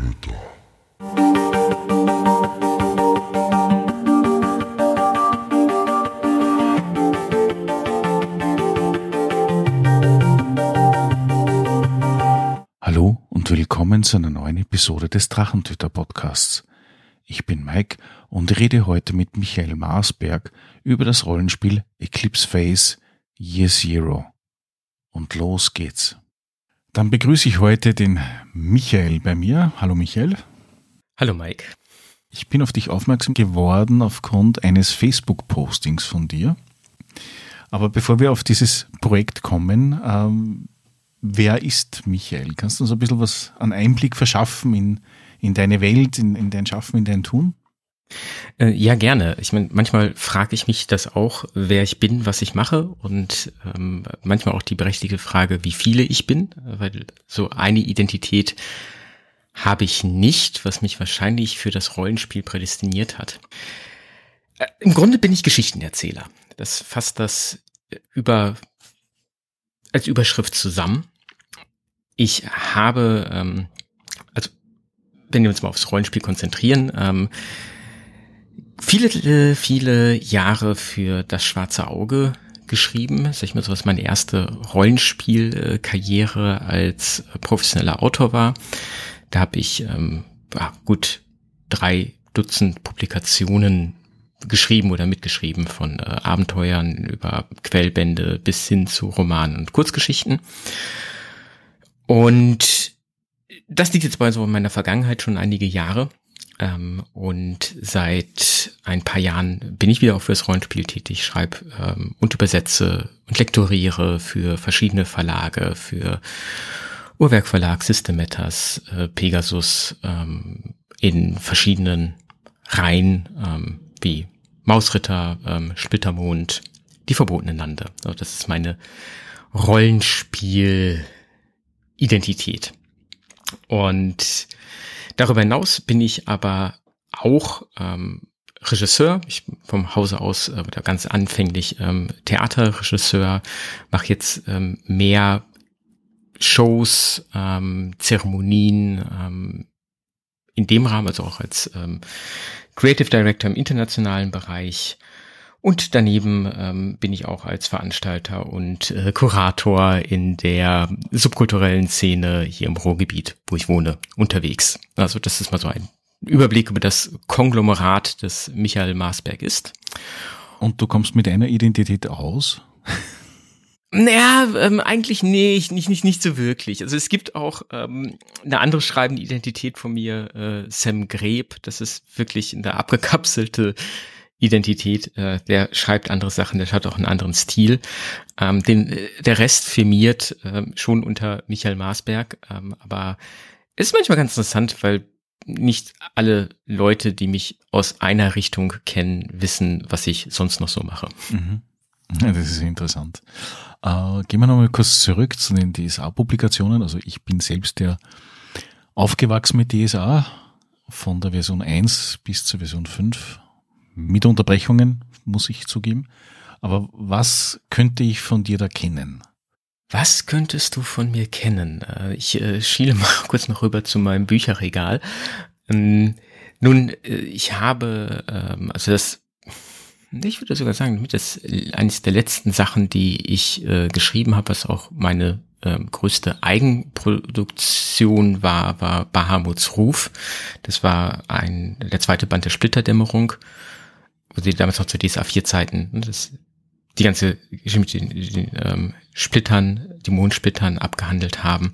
Drachentöter. Hallo und willkommen zu einer neuen Episode des Drachentöter Podcasts. Ich bin Mike und rede heute mit Michael Marsberg über das Rollenspiel Eclipse Phase Year Zero. Und los geht's. Dann begrüße ich heute den Michael bei mir. Hallo Michael. Hallo Mike. Ich bin auf dich aufmerksam geworden aufgrund eines Facebook-Postings von dir. Aber bevor wir auf dieses Projekt kommen, ähm, wer ist Michael? Kannst du uns ein bisschen was an Einblick verschaffen in, in deine Welt, in, in dein Schaffen, in dein Tun? Äh, ja, gerne. Ich meine, manchmal frage ich mich das auch, wer ich bin, was ich mache und ähm, manchmal auch die berechtigte Frage, wie viele ich bin, weil so eine Identität habe ich nicht, was mich wahrscheinlich für das Rollenspiel prädestiniert hat. Äh, Im Grunde bin ich Geschichtenerzähler. Das fasst das über als Überschrift zusammen. Ich habe, ähm, also wenn wir uns mal aufs Rollenspiel konzentrieren, ähm, viele, viele Jahre für das schwarze Auge geschrieben. Sag ich mal so, was meine erste Rollenspielkarriere als professioneller Autor war. Da habe ich ähm, gut drei Dutzend Publikationen geschrieben oder mitgeschrieben von äh, Abenteuern über Quellbände bis hin zu Romanen und Kurzgeschichten. Und das liegt jetzt bei so in meiner Vergangenheit schon einige Jahre. Ähm, und seit ein paar Jahren bin ich wieder auch fürs Rollenspiel tätig, schreibe ähm, und übersetze und lektoriere für verschiedene Verlage, für Uhrwerk Verlag, System Matters, äh, Pegasus, ähm, in verschiedenen Reihen, ähm, wie Mausritter, ähm, Splittermond, die verbotenen Lande. Also das ist meine Rollenspiel-Identität. Und darüber hinaus bin ich aber auch ähm, Regisseur. Ich vom Hause aus äh, ganz anfänglich ähm, Theaterregisseur, mache jetzt ähm, mehr Shows, ähm, Zeremonien ähm, in dem Rahmen, also auch als ähm, Creative Director im internationalen Bereich. Und daneben ähm, bin ich auch als Veranstalter und äh, Kurator in der subkulturellen Szene hier im Ruhrgebiet, wo ich wohne, unterwegs. Also das ist mal so ein Überblick über das Konglomerat, das Michael Marsberg ist. Und du kommst mit einer Identität aus? Naja, ähm, eigentlich nicht, nicht, nicht, nicht so wirklich. Also es gibt auch ähm, eine andere schreibende Identität von mir, äh, Sam Greb. Das ist wirklich eine abgekapselte Identität. Äh, der schreibt andere Sachen, der hat auch einen anderen Stil. Ähm, den, äh, der Rest firmiert äh, schon unter Michael Marsberg. Ähm, aber ist manchmal ganz interessant, weil nicht alle Leute, die mich aus einer Richtung kennen, wissen, was ich sonst noch so mache. Mhm. Ja, das ist interessant. Äh, gehen wir nochmal kurz zurück zu den DSA-Publikationen. Also ich bin selbst ja aufgewachsen mit DSA von der Version 1 bis zur Version 5 mit Unterbrechungen, muss ich zugeben. Aber was könnte ich von dir da kennen? Was könntest du von mir kennen? Äh, ich äh, schiele mal kurz noch rüber zu meinem Bücherregal. Ähm, nun, äh, ich habe, ähm, also das ich würde sogar sagen, das eines der letzten Sachen, die ich geschrieben habe, was auch meine äh, größte Eigenproduktion war, war Bahamuts Ruf. Das war ein der zweite Band der Splitterdämmerung, sie damals noch zu DSA 4 Zeiten ne, das, die ganze Geschichte mit den, den ähm, Splittern, die Mondsplittern abgehandelt haben.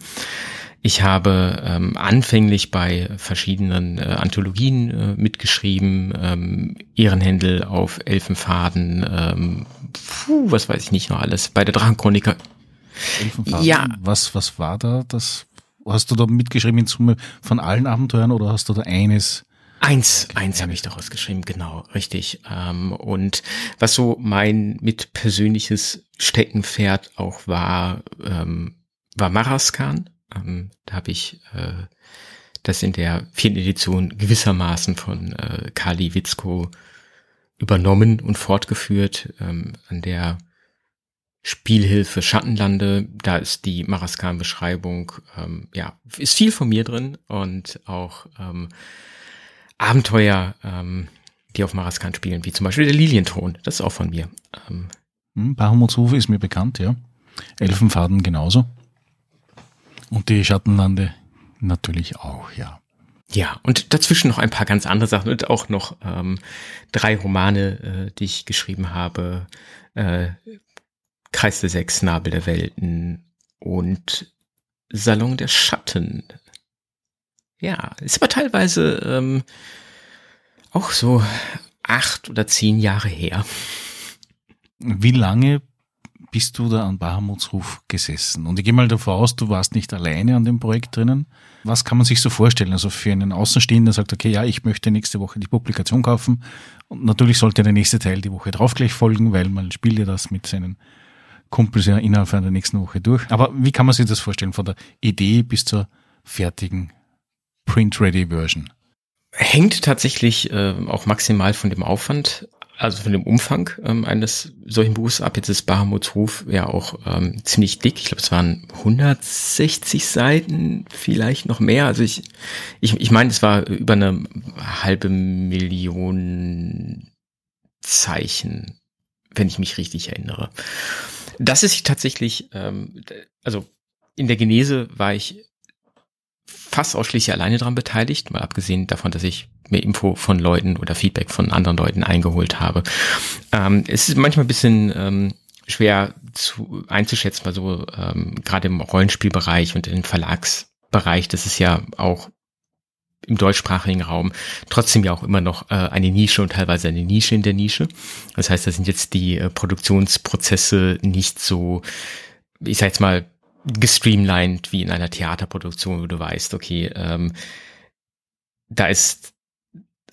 Ich habe ähm, anfänglich bei verschiedenen äh, Anthologien äh, mitgeschrieben, ähm, Ehrenhändel auf Elfenfaden, ähm, puh, was weiß ich nicht noch alles, bei der Drachenchroniker. Elfenfaden? Ja. Was, was war da? Das, hast du da mitgeschrieben in Summe von allen Abenteuern oder hast du da eines? Eins, eins habe ich daraus geschrieben, genau, richtig. Ähm, und was so mein mit persönliches Steckenpferd auch war, ähm, war Maraskan ähm, da habe ich äh, das in der vierten Edition gewissermaßen von äh, Kali Witzko übernommen und fortgeführt. Ähm, an der Spielhilfe Schattenlande, da ist die Maraskan-Beschreibung, ähm, ja, ist viel von mir drin und auch ähm, Abenteuer, ähm, die auf Maraskan spielen, wie zum Beispiel der Lilienthron, das ist auch von mir. Ähm, hm, Bahamuts Ruf ist mir bekannt, ja. Elfenfaden genauso. Und die Schattenlande natürlich auch, ja. Ja, und dazwischen noch ein paar ganz andere Sachen und auch noch ähm, drei Romane, äh, die ich geschrieben habe. Äh, Kreis der Sechs, Nabel der Welten und Salon der Schatten. Ja, ist aber teilweise ähm, auch so acht oder zehn Jahre her. Wie lange bist du da an Bahamuts Ruf gesessen? Und ich gehe mal davon aus, du warst nicht alleine an dem Projekt drinnen. Was kann man sich so vorstellen? Also für einen Außenstehenden, der sagt, okay, ja, ich möchte nächste Woche die Publikation kaufen. Und natürlich sollte der nächste Teil die Woche drauf gleich folgen, weil man spielt ja das mit seinen Kumpels ja innerhalb einer nächsten Woche durch. Aber wie kann man sich das vorstellen, von der Idee bis zur fertigen Print-Ready-Version? Hängt tatsächlich äh, auch maximal von dem Aufwand also von dem Umfang ähm, eines solchen Buchs ab. Jetzt ist Bahamuts Ruf ja auch ähm, ziemlich dick. Ich glaube, es waren 160 Seiten, vielleicht noch mehr. Also ich, ich, ich meine, es war über eine halbe Million Zeichen, wenn ich mich richtig erinnere. Das ist tatsächlich, ähm, also in der Genese war ich fast ausschließlich alleine daran beteiligt, mal abgesehen davon, dass ich mir Info von Leuten oder Feedback von anderen Leuten eingeholt habe. Ähm, es ist manchmal ein bisschen ähm, schwer zu, einzuschätzen, weil so ähm, gerade im Rollenspielbereich und im Verlagsbereich, das ist ja auch im deutschsprachigen Raum trotzdem ja auch immer noch äh, eine Nische und teilweise eine Nische in der Nische. Das heißt, da sind jetzt die äh, Produktionsprozesse nicht so, ich sag jetzt mal, gestreamlined wie in einer Theaterproduktion, wo du weißt, okay, ähm, da ist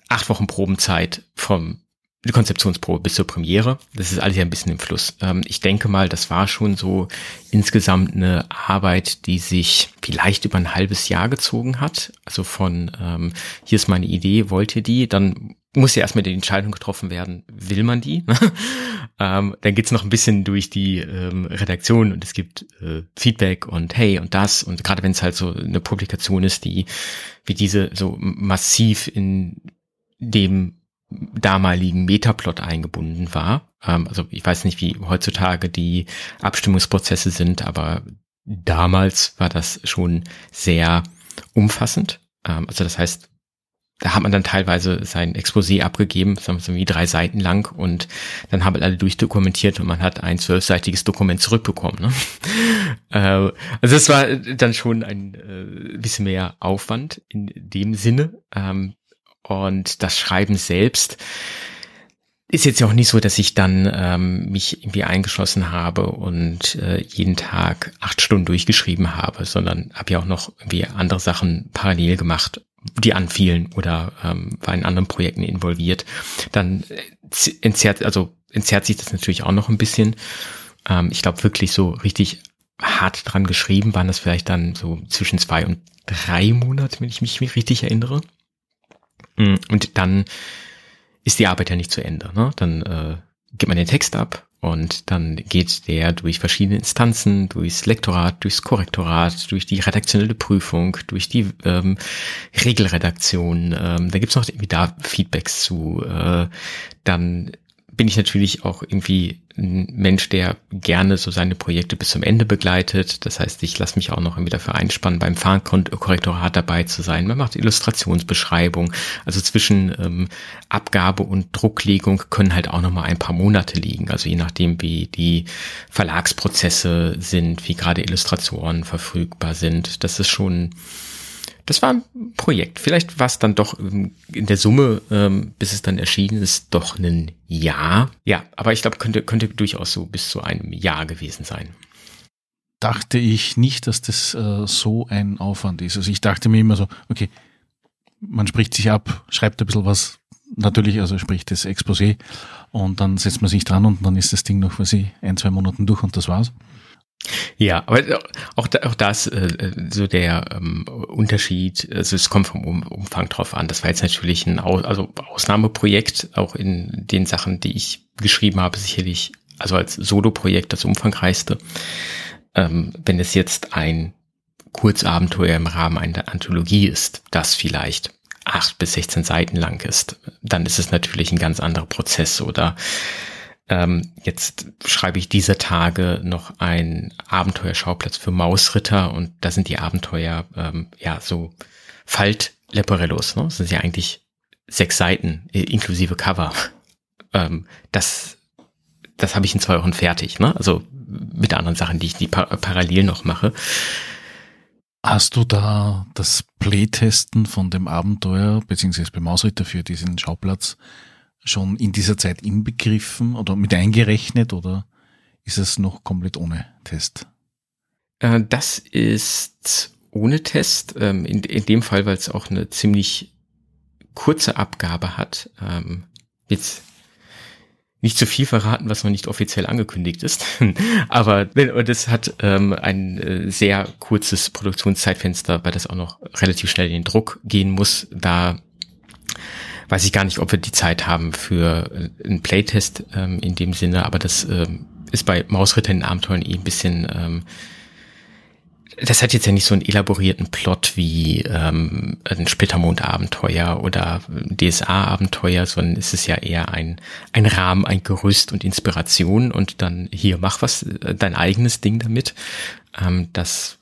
acht Wochen Probenzeit vom die Konzeptionsprobe bis zur Premiere. Das ist alles ja ein bisschen im Fluss. Ähm, ich denke mal, das war schon so insgesamt eine Arbeit, die sich vielleicht über ein halbes Jahr gezogen hat. Also von ähm, hier ist meine Idee, wollt ihr die? Dann muss ja erstmal die Entscheidung getroffen werden, will man die? ähm, dann geht's noch ein bisschen durch die ähm, Redaktion und es gibt äh, Feedback und hey und das und gerade wenn es halt so eine Publikation ist, die wie diese so massiv in dem damaligen Metaplot eingebunden war. Ähm, also ich weiß nicht, wie heutzutage die Abstimmungsprozesse sind, aber damals war das schon sehr umfassend. Ähm, also das heißt, da hat man dann teilweise sein Exposé abgegeben, sagen wir so wie drei Seiten lang und dann haben alle durchdokumentiert und man hat ein zwölfseitiges Dokument zurückbekommen. Ne? Äh, also es war dann schon ein äh, bisschen mehr Aufwand in dem Sinne. Ähm, und das Schreiben selbst ist jetzt ja auch nicht so, dass ich dann ähm, mich irgendwie eingeschlossen habe und äh, jeden Tag acht Stunden durchgeschrieben habe, sondern habe ja auch noch irgendwie andere Sachen parallel gemacht, die anfielen oder ähm, war in anderen Projekten involviert. Dann äh, entzerrt, also entzerrt sich das natürlich auch noch ein bisschen. Ähm, ich glaube wirklich so richtig hart dran geschrieben waren das vielleicht dann so zwischen zwei und drei Monate, wenn ich mich richtig erinnere. Mm, und dann ist die Arbeit ja nicht zu Ende. Ne? Dann äh, gibt man den Text ab und dann geht der durch verschiedene Instanzen, durchs Lektorat, durchs Korrektorat, durch die redaktionelle Prüfung, durch die ähm, Regelredaktion. Ähm, da gibt's noch irgendwie da Feedbacks zu. Äh, dann bin ich natürlich auch irgendwie ein Mensch, der gerne so seine Projekte bis zum Ende begleitet. Das heißt, ich lasse mich auch noch irgendwie dafür einspannen, beim Fahrkorrektorat dabei zu sein. Man macht Illustrationsbeschreibung. Also zwischen ähm, Abgabe und Drucklegung können halt auch noch mal ein paar Monate liegen. Also je nachdem, wie die Verlagsprozesse sind, wie gerade Illustratoren verfügbar sind. Das ist schon das war ein Projekt. Vielleicht war es dann doch in der Summe, ähm, bis es dann erschienen ist, doch ein Jahr. Ja, aber ich glaube, könnte, könnte durchaus so bis zu einem Jahr gewesen sein. Dachte ich nicht, dass das äh, so ein Aufwand ist. Also ich dachte mir immer so, okay, man spricht sich ab, schreibt ein bisschen was, natürlich, also spricht das Exposé und dann setzt man sich dran und dann ist das Ding noch, was ich, ein, zwei Monaten durch und das war's. Ja, aber auch, da, auch das äh, so der ähm, Unterschied, also es kommt vom um Umfang drauf an. Das war jetzt natürlich ein Aus, also Ausnahmeprojekt, auch in den Sachen, die ich geschrieben habe, sicherlich also als Solo-Projekt das umfangreichste. Ähm, wenn es jetzt ein Kurzabenteuer im Rahmen einer Anthologie ist, das vielleicht acht bis 16 Seiten lang ist, dann ist es natürlich ein ganz anderer Prozess oder ähm, jetzt schreibe ich diese Tage noch ein Abenteuerschauplatz für Mausritter und da sind die Abenteuer ähm, ja so Falt-Leporellos. Ne? Das sind ja eigentlich sechs Seiten inklusive Cover. Ähm, das das habe ich in zwei Wochen fertig. Ne? Also mit anderen Sachen, die ich die par parallel noch mache. Hast du da das Playtesten von dem Abenteuer beziehungsweise beim Mausritter für diesen Schauplatz schon in dieser Zeit inbegriffen oder mit eingerechnet oder ist es noch komplett ohne Test? Äh, das ist ohne Test, ähm, in, dem Fall, weil es auch eine ziemlich kurze Abgabe hat. Ähm, jetzt nicht zu viel verraten, was noch nicht offiziell angekündigt ist. Aber das hat ähm, ein äh, sehr kurzes Produktionszeitfenster, weil das auch noch relativ schnell in den Druck gehen muss. Da weiß ich gar nicht, ob wir die Zeit haben für äh, einen Playtest ähm, in dem Sinne, aber das ähm, ist bei Mausritter in Abenteuern eh ein bisschen ähm, das hat jetzt ja nicht so einen elaborierten Plot wie ähm, ein Splittermond-Abenteuer oder DSA-Abenteuer, sondern es ist ja eher ein, ein Rahmen, ein Gerüst und Inspiration und dann hier mach was, äh, dein eigenes Ding damit. Ähm, das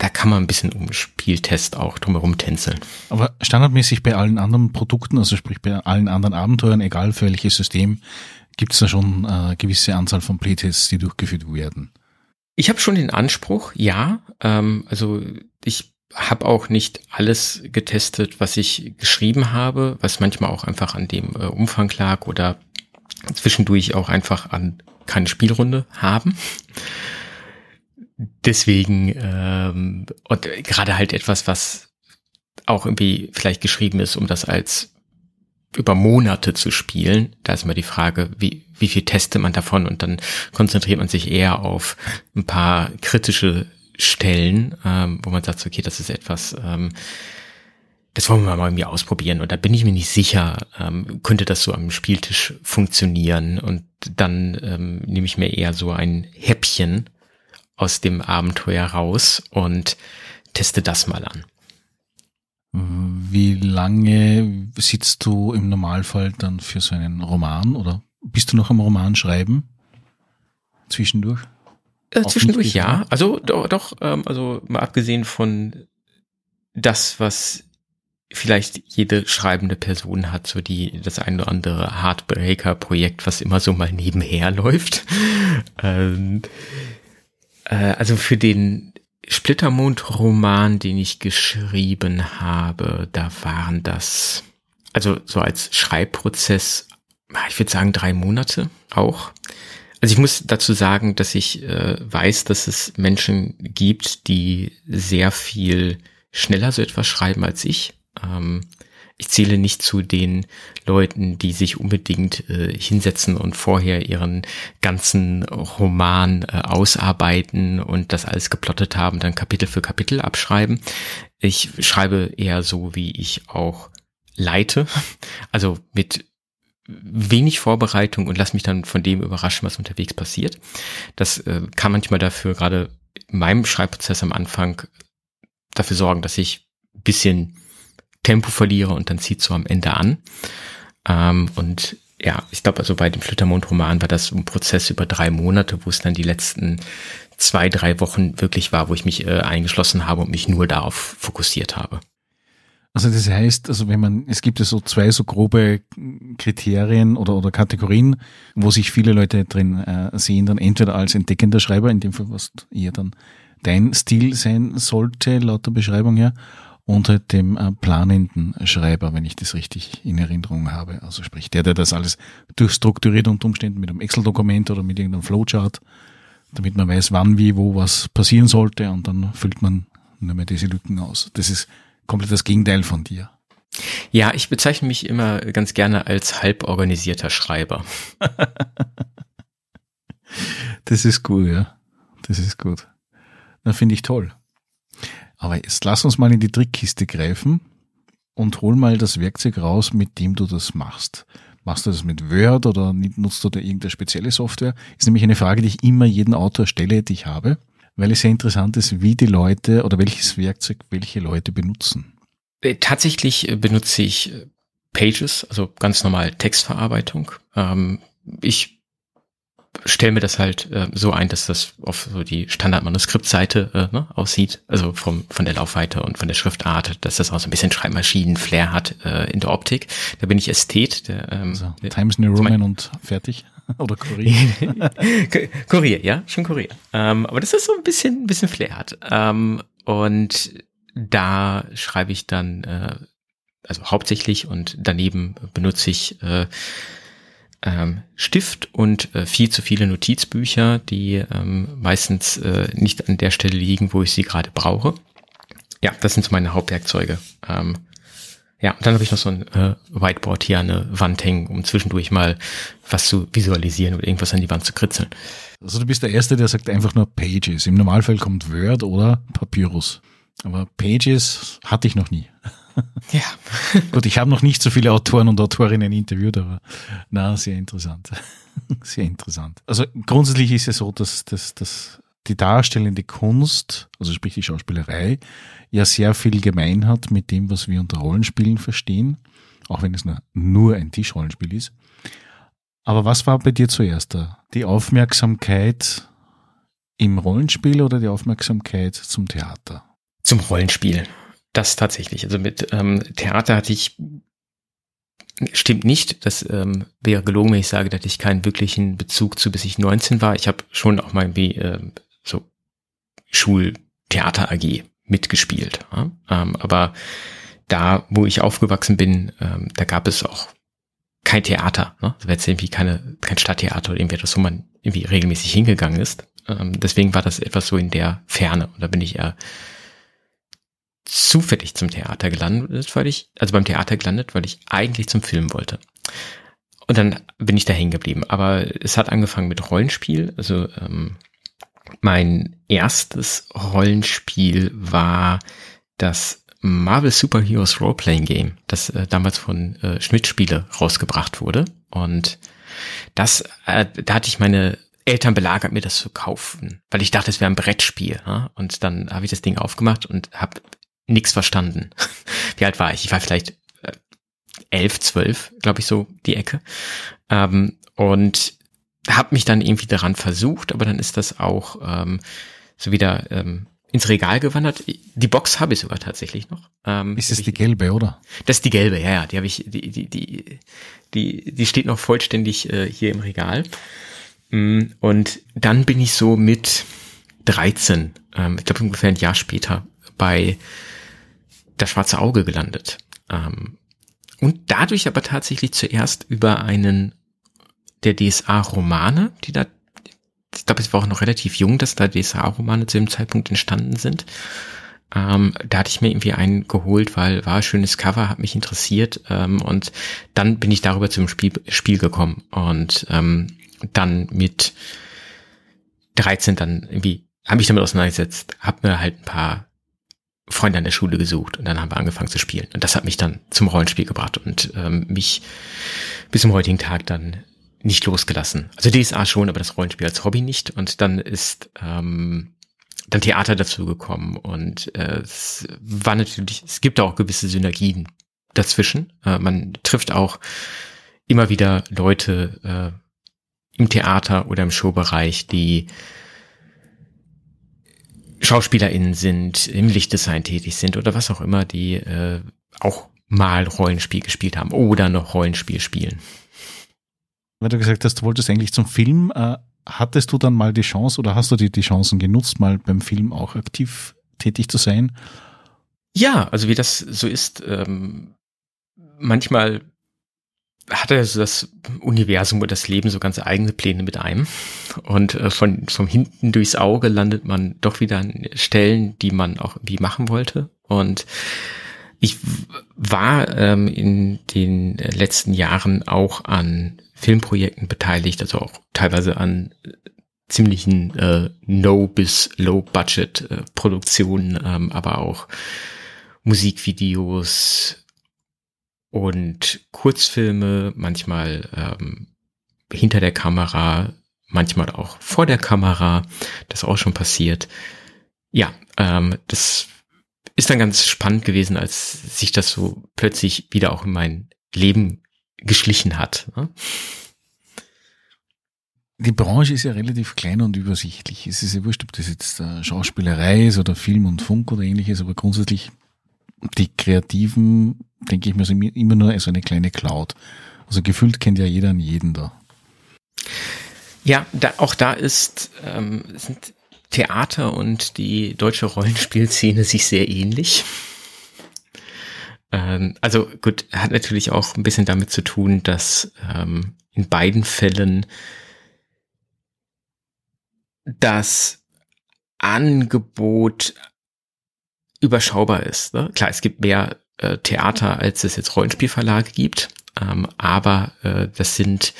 da kann man ein bisschen um Spieltest auch drumherum tänzeln. Aber standardmäßig bei allen anderen Produkten, also sprich bei allen anderen Abenteuern, egal für welches System, gibt es da schon eine äh, gewisse Anzahl von Playtests, die durchgeführt werden. Ich habe schon den Anspruch, ja. Ähm, also ich habe auch nicht alles getestet, was ich geschrieben habe, was manchmal auch einfach an dem äh, Umfang lag oder zwischendurch auch einfach an keine Spielrunde haben. Deswegen ähm, und gerade halt etwas, was auch irgendwie vielleicht geschrieben ist, um das als über Monate zu spielen. Da ist immer die Frage, wie, wie viel testet man davon und dann konzentriert man sich eher auf ein paar kritische Stellen, ähm, wo man sagt, okay, das ist etwas, ähm, das wollen wir mal irgendwie ausprobieren. Und da bin ich mir nicht sicher, ähm, könnte das so am Spieltisch funktionieren. Und dann ähm, nehme ich mir eher so ein Häppchen aus dem Abenteuer raus und teste das mal an. Wie lange sitzt du im Normalfall dann für so einen Roman oder bist du noch am Roman schreiben? Zwischendurch? Äh, zwischendurch ja. Also doch, doch ähm, also mal abgesehen von das, was vielleicht jede schreibende Person hat, so die das ein oder andere Heartbreaker-Projekt, was immer so mal nebenher läuft. ähm, äh, also für den Splittermond-Roman, den ich geschrieben habe, da waren das, also so als Schreibprozess, ich würde sagen drei Monate auch. Also ich muss dazu sagen, dass ich äh, weiß, dass es Menschen gibt, die sehr viel schneller so etwas schreiben als ich. Ähm, ich zähle nicht zu den Leuten, die sich unbedingt äh, hinsetzen und vorher ihren ganzen Roman äh, ausarbeiten und das alles geplottet haben, dann Kapitel für Kapitel abschreiben. Ich schreibe eher so, wie ich auch leite, also mit wenig Vorbereitung und lass mich dann von dem überraschen, was unterwegs passiert. Das äh, kann manchmal dafür, gerade in meinem Schreibprozess am Anfang, dafür sorgen, dass ich bisschen Tempo verliere und dann zieht so am Ende an. Ähm, und ja, ich glaube, also bei dem Flittermond-Roman war das ein Prozess über drei Monate, wo es dann die letzten zwei, drei Wochen wirklich war, wo ich mich äh, eingeschlossen habe und mich nur darauf fokussiert habe. Also das heißt, also wenn man, es gibt ja so zwei so grobe Kriterien oder, oder Kategorien, wo sich viele Leute drin äh, sehen, dann entweder als entdeckender Schreiber, in dem Fall was eher dann dein Stil sein sollte, laut der Beschreibung her, unter dem äh, planenden Schreiber, wenn ich das richtig in Erinnerung habe. Also sprich, der, der das alles durchstrukturiert unter Umständen mit einem Excel-Dokument oder mit irgendeinem Flowchart, damit man weiß, wann, wie, wo was passieren sollte und dann füllt man nur mehr diese Lücken aus. Das ist komplett das Gegenteil von dir. Ja, ich bezeichne mich immer ganz gerne als halb organisierter Schreiber. das ist gut, ja. Das ist gut. Na, finde ich toll. Aber jetzt lass uns mal in die Trickkiste greifen und hol mal das Werkzeug raus, mit dem du das machst. Machst du das mit Word oder nutzt du da irgendeine spezielle Software? Ist nämlich eine Frage, die ich immer jeden Autor stelle, die ich habe, weil es sehr interessant ist, wie die Leute oder welches Werkzeug welche Leute benutzen. Äh, tatsächlich äh, benutze ich äh, Pages, also ganz normal Textverarbeitung. Ähm, ich stelle mir das halt äh, so ein, dass das auf so die Standardmanuskriptseite äh, ne, aussieht, also vom von der Laufweite und von der Schriftart, dass das auch so ein bisschen Schreibmaschinen-Flair hat äh, in der Optik. Da bin ich Ästhet. Der, ähm, also, Times New Roman und fertig. Oder Kurier. Kurier, ja, schon Kurier. Ähm, aber das ist so ein bisschen, ein bisschen Flair hat. Ähm, und da schreibe ich dann, äh, also hauptsächlich und daneben benutze ich äh, ähm, Stift und äh, viel zu viele Notizbücher, die ähm, meistens äh, nicht an der Stelle liegen, wo ich sie gerade brauche. Ja, das sind so meine Hauptwerkzeuge. Ähm, ja, und dann habe ich noch so ein äh, Whiteboard hier an der Wand hängen, um zwischendurch mal was zu visualisieren oder irgendwas an die Wand zu kritzeln. Also du bist der Erste, der sagt einfach nur Pages. Im Normalfall kommt Word oder Papyrus. Aber Pages hatte ich noch nie. Ja. Gut, ich habe noch nicht so viele Autoren und Autorinnen interviewt, aber na, sehr interessant. Sehr interessant. Also grundsätzlich ist es so, dass, dass, dass die darstellende Kunst, also sprich die Schauspielerei, ja sehr viel gemein hat mit dem, was wir unter Rollenspielen verstehen, auch wenn es nur, nur ein Tischrollenspiel ist. Aber was war bei dir zuerst da? Die Aufmerksamkeit im Rollenspiel oder die Aufmerksamkeit zum Theater? Zum Rollenspiel. Das tatsächlich. Also mit ähm, Theater hatte ich stimmt nicht. Das ähm, wäre gelogen, wenn ich sage, dass ich keinen wirklichen Bezug zu, bis ich 19 war. Ich habe schon auch mal irgendwie äh, so Schultheater AG mitgespielt. Ja? Ähm, aber da, wo ich aufgewachsen bin, ähm, da gab es auch kein Theater. Ne? Da war jetzt irgendwie keine, kein Stadttheater oder irgendwie etwas, wo man irgendwie regelmäßig hingegangen ist. Ähm, deswegen war das etwas so in der Ferne. Und da bin ich eher zufällig zum Theater gelandet, weil ich, also beim Theater gelandet, weil ich eigentlich zum Film wollte. Und dann bin ich da hängen geblieben. Aber es hat angefangen mit Rollenspiel. Also ähm, mein erstes Rollenspiel war das Marvel Super Heroes Roleplaying Game, das äh, damals von äh, Schmidt Spiele rausgebracht wurde. Und das, äh, da hatte ich meine Eltern belagert, mir das zu kaufen, weil ich dachte, es wäre ein Brettspiel. Ne? Und dann habe ich das Ding aufgemacht und habe nichts verstanden. Wie alt war ich? Ich war vielleicht äh, elf, zwölf, glaube ich, so die Ecke. Ähm, und habe mich dann irgendwie daran versucht, aber dann ist das auch ähm, so wieder ähm, ins Regal gewandert. Die Box habe ich sogar tatsächlich noch. Ähm, ist es die gelbe, oder? Das ist die gelbe, ja, ja. Die habe ich, die, die, die, die, die steht noch vollständig äh, hier im Regal. Mm, und dann bin ich so mit 13, ähm, ich glaube ungefähr ein Jahr später, bei das schwarze Auge gelandet. Ähm, und dadurch aber tatsächlich zuerst über einen der DSA-Romane, die da, ich glaube, es war auch noch relativ jung, dass da DSA-Romane zu dem Zeitpunkt entstanden sind. Ähm, da hatte ich mir irgendwie einen geholt, weil war ein schönes Cover, hat mich interessiert ähm, und dann bin ich darüber zum Spiel, Spiel gekommen und ähm, dann mit 13 dann irgendwie habe mich damit auseinandergesetzt, habe mir halt ein paar Freunde an der Schule gesucht und dann haben wir angefangen zu spielen. Und das hat mich dann zum Rollenspiel gebracht und ähm, mich bis zum heutigen Tag dann nicht losgelassen. Also DSA schon, aber das Rollenspiel als Hobby nicht. Und dann ist ähm, dann Theater dazu gekommen und äh, es war natürlich, es gibt auch gewisse Synergien dazwischen. Äh, man trifft auch immer wieder Leute äh, im Theater oder im Showbereich, die SchauspielerInnen sind, im Lichtdesign tätig sind oder was auch immer, die äh, auch mal Rollenspiel gespielt haben oder noch Rollenspiel spielen. Weil du gesagt hast, du wolltest eigentlich zum Film, äh, hattest du dann mal die Chance oder hast du die, die Chancen genutzt, mal beim Film auch aktiv tätig zu sein? Ja, also wie das so ist, ähm, manchmal hat er so das Universum und das Leben so ganz eigene Pläne mit einem. Und äh, von, vom hinten durchs Auge landet man doch wieder an Stellen, die man auch irgendwie machen wollte. Und ich war ähm, in den letzten Jahren auch an Filmprojekten beteiligt, also auch teilweise an ziemlichen äh, No- bis Low-Budget-Produktionen, äh, ähm, aber auch Musikvideos, und Kurzfilme, manchmal ähm, hinter der Kamera, manchmal auch vor der Kamera. Das auch schon passiert. Ja, ähm, das ist dann ganz spannend gewesen, als sich das so plötzlich wieder auch in mein Leben geschlichen hat. Ne? Die Branche ist ja relativ klein und übersichtlich. Es ist ja wurscht, ob das jetzt äh, Schauspielerei ist oder Film und Funk oder ähnliches, aber grundsätzlich die Kreativen, denke ich mir, sind immer nur so eine kleine Cloud. Also gefühlt kennt ja jeder an jeden da. Ja, da, auch da ist, ähm, sind Theater und die deutsche Rollenspielszene sich sehr ähnlich. Ähm, also gut, hat natürlich auch ein bisschen damit zu tun, dass ähm, in beiden Fällen das Angebot überschaubar ist. Ne? Klar, es gibt mehr äh, Theater, als es jetzt Rollenspielverlage gibt, ähm, aber äh, das sind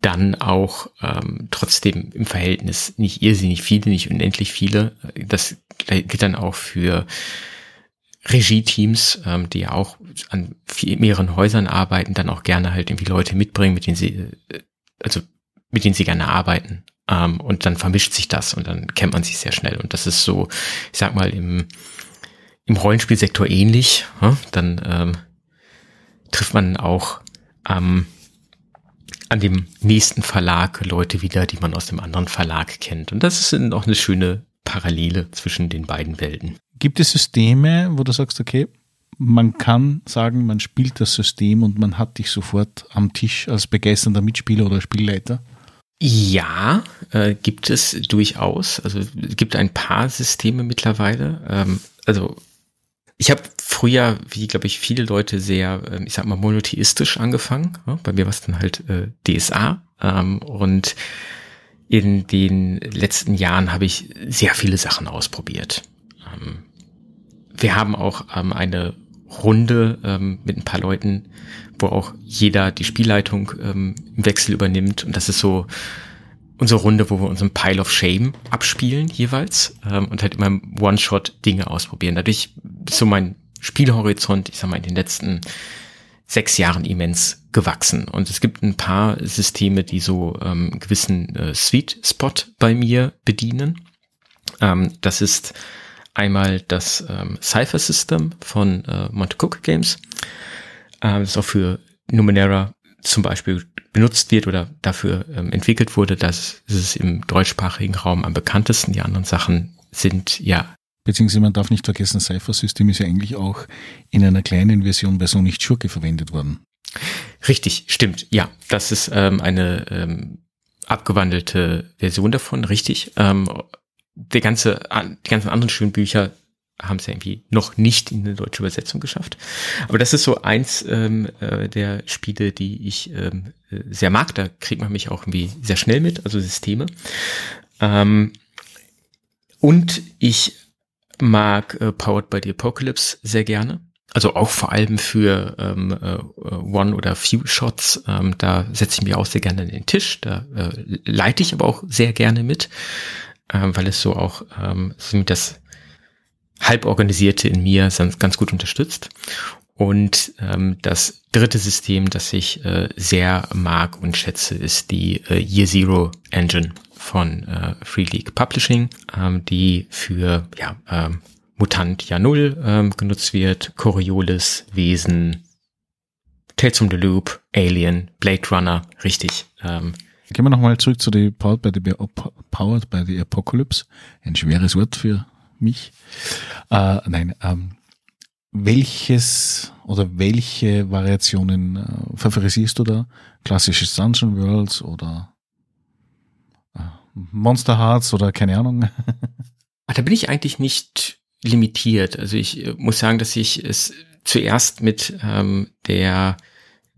dann auch ähm, trotzdem im Verhältnis nicht irrsinnig viele, nicht unendlich viele. Das gilt dann auch für Regie-Teams, ähm, die ja auch an viel, mehreren Häusern arbeiten, dann auch gerne halt irgendwie Leute mitbringen, mit denen sie, äh, also mit denen sie gerne arbeiten. Ähm, und dann vermischt sich das und dann kennt man sich sehr schnell. Und das ist so, ich sag mal, im, im Rollenspielsektor ähnlich. Ja? Dann ähm, trifft man auch ähm, an dem nächsten Verlag Leute wieder, die man aus dem anderen Verlag kennt. Und das ist auch eine schöne Parallele zwischen den beiden Welten. Gibt es Systeme, wo du sagst, okay, man kann sagen, man spielt das System und man hat dich sofort am Tisch als begeisternder Mitspieler oder Spielleiter? Ja, äh, gibt es durchaus. Also es gibt ein paar Systeme mittlerweile. Ähm, also ich habe früher, wie glaube ich viele Leute, sehr, ähm, ich sag mal, monotheistisch angefangen. Bei mir war es dann halt äh, DSA. Ähm, und in den letzten Jahren habe ich sehr viele Sachen ausprobiert. Ähm, wir haben auch eine Runde mit ein paar Leuten, wo auch jeder die Spielleitung im Wechsel übernimmt. Und das ist so unsere Runde, wo wir unseren Pile of Shame abspielen jeweils ähm, und halt immer im One-Shot Dinge ausprobieren. Dadurch so mein Spielhorizont, ich sag mal, in den letzten sechs Jahren immens gewachsen. Und es gibt ein paar Systeme, die so ähm, einen gewissen äh, Sweet Spot bei mir bedienen. Ähm, das ist einmal das ähm, Cypher System von äh, Monte Cook Games. Ähm, das ist auch für Numenera zum Beispiel benutzt wird oder dafür ähm, entwickelt wurde, dass es im deutschsprachigen Raum am bekanntesten. Die anderen Sachen sind ja. Beziehungsweise man darf nicht vergessen, Cypher-System ist ja eigentlich auch in einer kleinen Version bei so nicht Schurke verwendet worden. Richtig, stimmt. Ja, das ist ähm, eine ähm, abgewandelte Version davon, richtig. Ähm, der ganze, die ganzen anderen schönen Bücher haben es ja irgendwie noch nicht in eine deutsche Übersetzung geschafft. Aber das ist so eins ähm, äh, der Spiele, die ich ähm, sehr mag. Da kriegt man mich auch irgendwie sehr schnell mit, also Systeme. Ähm, und ich mag äh, Powered by the Apocalypse sehr gerne. Also auch vor allem für ähm, äh, One- oder Few-Shots. Ähm, da setze ich mich auch sehr gerne an den Tisch. Da äh, leite ich aber auch sehr gerne mit, ähm, weil es so auch ähm, das Halborganisierte in mir ganz gut unterstützt. Und ähm, das dritte System, das ich äh, sehr mag und schätze, ist die äh, Year Zero Engine von äh, Free League Publishing, ähm, die für ja, ähm, Mutant Jahr Null ähm, genutzt wird, Coriolis, Wesen, Tales from the Loop, Alien, Blade Runner, richtig. Ähm, Gehen wir nochmal zurück zu der Powered by the, Powered by the Apocalypse. Ein schweres Wort für mich. Äh, nein, ähm, welches oder welche Variationen äh, favorisierst du da? Klassisches Dungeon Worlds oder Monster Hearts oder keine Ahnung? Ach, da bin ich eigentlich nicht limitiert. Also ich äh, muss sagen, dass ich es zuerst mit ähm, der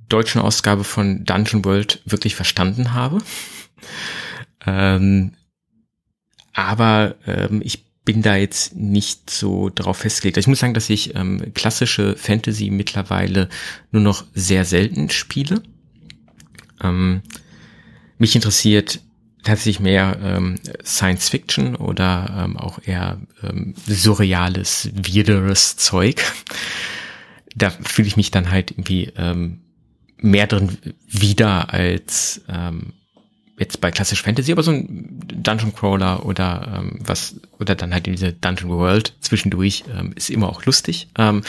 deutschen Ausgabe von Dungeon World wirklich verstanden habe. ähm, aber ähm, ich bin da jetzt nicht so drauf festgelegt. Ich muss sagen, dass ich ähm, klassische Fantasy mittlerweile nur noch sehr selten spiele. Ähm, mich interessiert tatsächlich mehr ähm, Science Fiction oder ähm, auch eher ähm, surreales, weirderes Zeug. da fühle ich mich dann halt irgendwie ähm, mehr drin wieder als ähm, jetzt bei klassisch Fantasy, aber so ein Dungeon Crawler oder ähm, was oder dann halt in diese Dungeon World zwischendurch ähm, ist immer auch lustig. Ähm,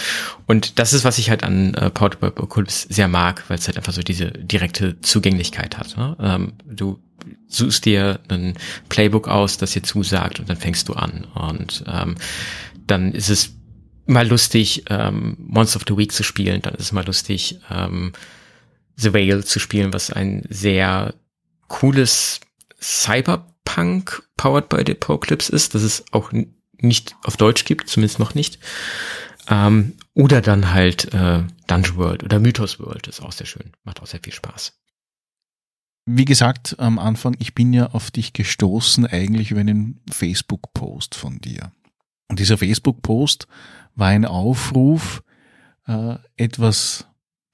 und das ist, was ich halt an äh, Portable Apocalypse sehr mag, weil es halt einfach so diese direkte Zugänglichkeit hat. Ne? Ähm, du suchst dir ein Playbook aus, das dir zusagt und dann fängst du an. Und ähm, dann ist es mal lustig, ähm, Monster of the Week zu spielen, dann ist es mal lustig, ähm, The Whale zu spielen, was ein sehr cooles Cyberpunk powered by the Apocalypse ist, dass es auch nicht auf Deutsch gibt, zumindest noch nicht. Ähm, oder dann halt äh, Dungeon World oder Mythos World ist auch sehr schön, macht auch sehr viel Spaß. Wie gesagt, am Anfang, ich bin ja auf dich gestoßen eigentlich über einen Facebook-Post von dir. Und dieser Facebook-Post war ein Aufruf, äh, etwas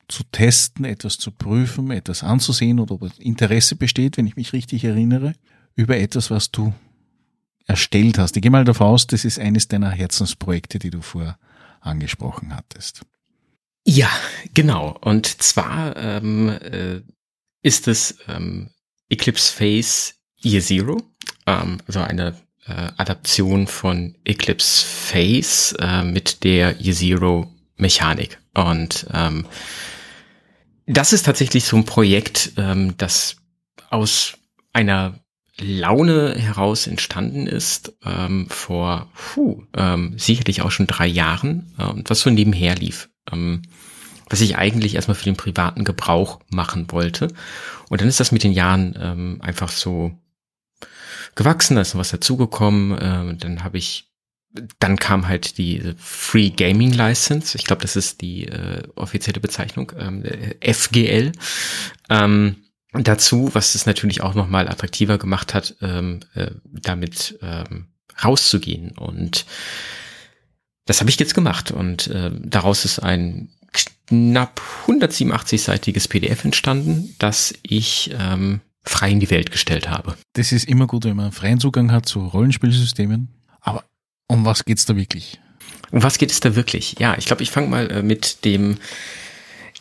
zu testen, etwas zu prüfen, etwas anzusehen oder ob Interesse besteht, wenn ich mich richtig erinnere, über etwas, was du erstellt hast. Ich gehe mal davon aus, das ist eines deiner Herzensprojekte, die du vorher angesprochen hattest. Ja, genau. Und zwar ähm, äh, ist es ähm, Eclipse Phase Year Zero, ähm, also eine äh, Adaption von Eclipse Phase äh, mit der Year Zero Mechanik. Und ähm, das ist tatsächlich so ein Projekt, ähm, das aus einer Laune heraus entstanden ist ähm, vor puh, ähm, sicherlich auch schon drei Jahren, ähm, was so nebenher lief, ähm, was ich eigentlich erstmal für den privaten Gebrauch machen wollte. Und dann ist das mit den Jahren ähm, einfach so gewachsen, da ist noch was dazugekommen. Ähm, dann habe ich dann kam halt die Free Gaming License. Ich glaube, das ist die äh, offizielle Bezeichnung, ähm, FGL. Ähm, dazu, was es natürlich auch nochmal attraktiver gemacht hat, ähm, äh, damit ähm, rauszugehen. Und das habe ich jetzt gemacht. Und äh, daraus ist ein knapp 187-seitiges PDF entstanden, das ich ähm, frei in die Welt gestellt habe. Das ist immer gut, wenn man freien Zugang hat zu Rollenspielsystemen. Aber um was geht's da wirklich? Um was geht es da wirklich? Ja, ich glaube, ich fange mal äh, mit dem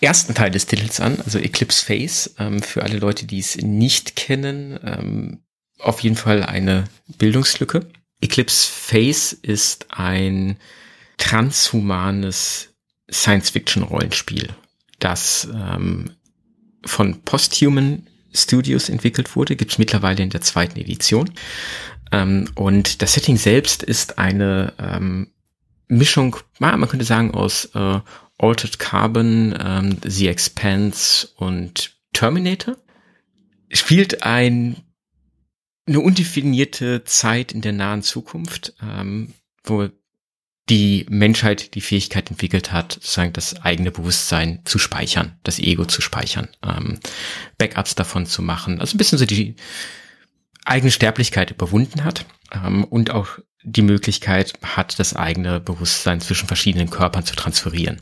ersten Teil des Titels an, also Eclipse Face. Ähm, für alle Leute, die es nicht kennen, ähm, auf jeden Fall eine Bildungslücke. Eclipse Face ist ein transhumanes Science-Fiction-Rollenspiel, das ähm, von Posthuman Studios entwickelt wurde, gibt es mittlerweile in der zweiten Edition. Ähm, und das Setting selbst ist eine ähm, Mischung, man könnte sagen, aus äh, Altered Carbon, ähm, The Expanse und Terminator. Spielt ein, eine undefinierte Zeit in der nahen Zukunft, ähm, wo die Menschheit die Fähigkeit entwickelt hat, sozusagen das eigene Bewusstsein zu speichern, das Ego zu speichern, ähm, Backups davon zu machen. Also ein bisschen so die eigene Sterblichkeit überwunden hat ähm, und auch die Möglichkeit hat, das eigene Bewusstsein zwischen verschiedenen Körpern zu transferieren.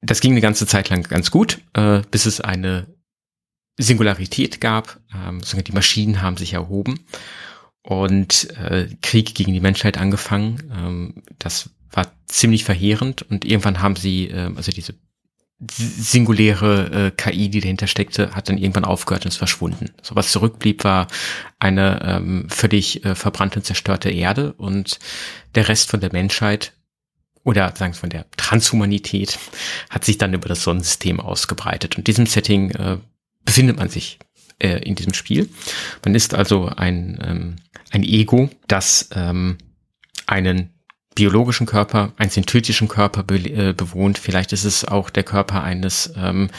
Das ging eine ganze Zeit lang ganz gut, äh, bis es eine Singularität gab. Ähm, die Maschinen haben sich erhoben und äh, Krieg gegen die Menschheit angefangen. Ähm, das war ziemlich verheerend und irgendwann haben sie, äh, also diese singuläre äh, KI, die dahinter steckte, hat dann irgendwann aufgehört und ist verschwunden. So was zurückblieb, war eine ähm, völlig äh, verbrannte und zerstörte Erde und der Rest von der Menschheit oder sagen wir von der Transhumanität hat sich dann über das Sonnensystem ausgebreitet. Und in diesem Setting äh, befindet man sich äh, in diesem Spiel. Man ist also ein, ähm, ein Ego, das ähm, einen biologischen Körper, einen synthetischen Körper be äh, bewohnt. Vielleicht ist es auch der Körper eines ähm,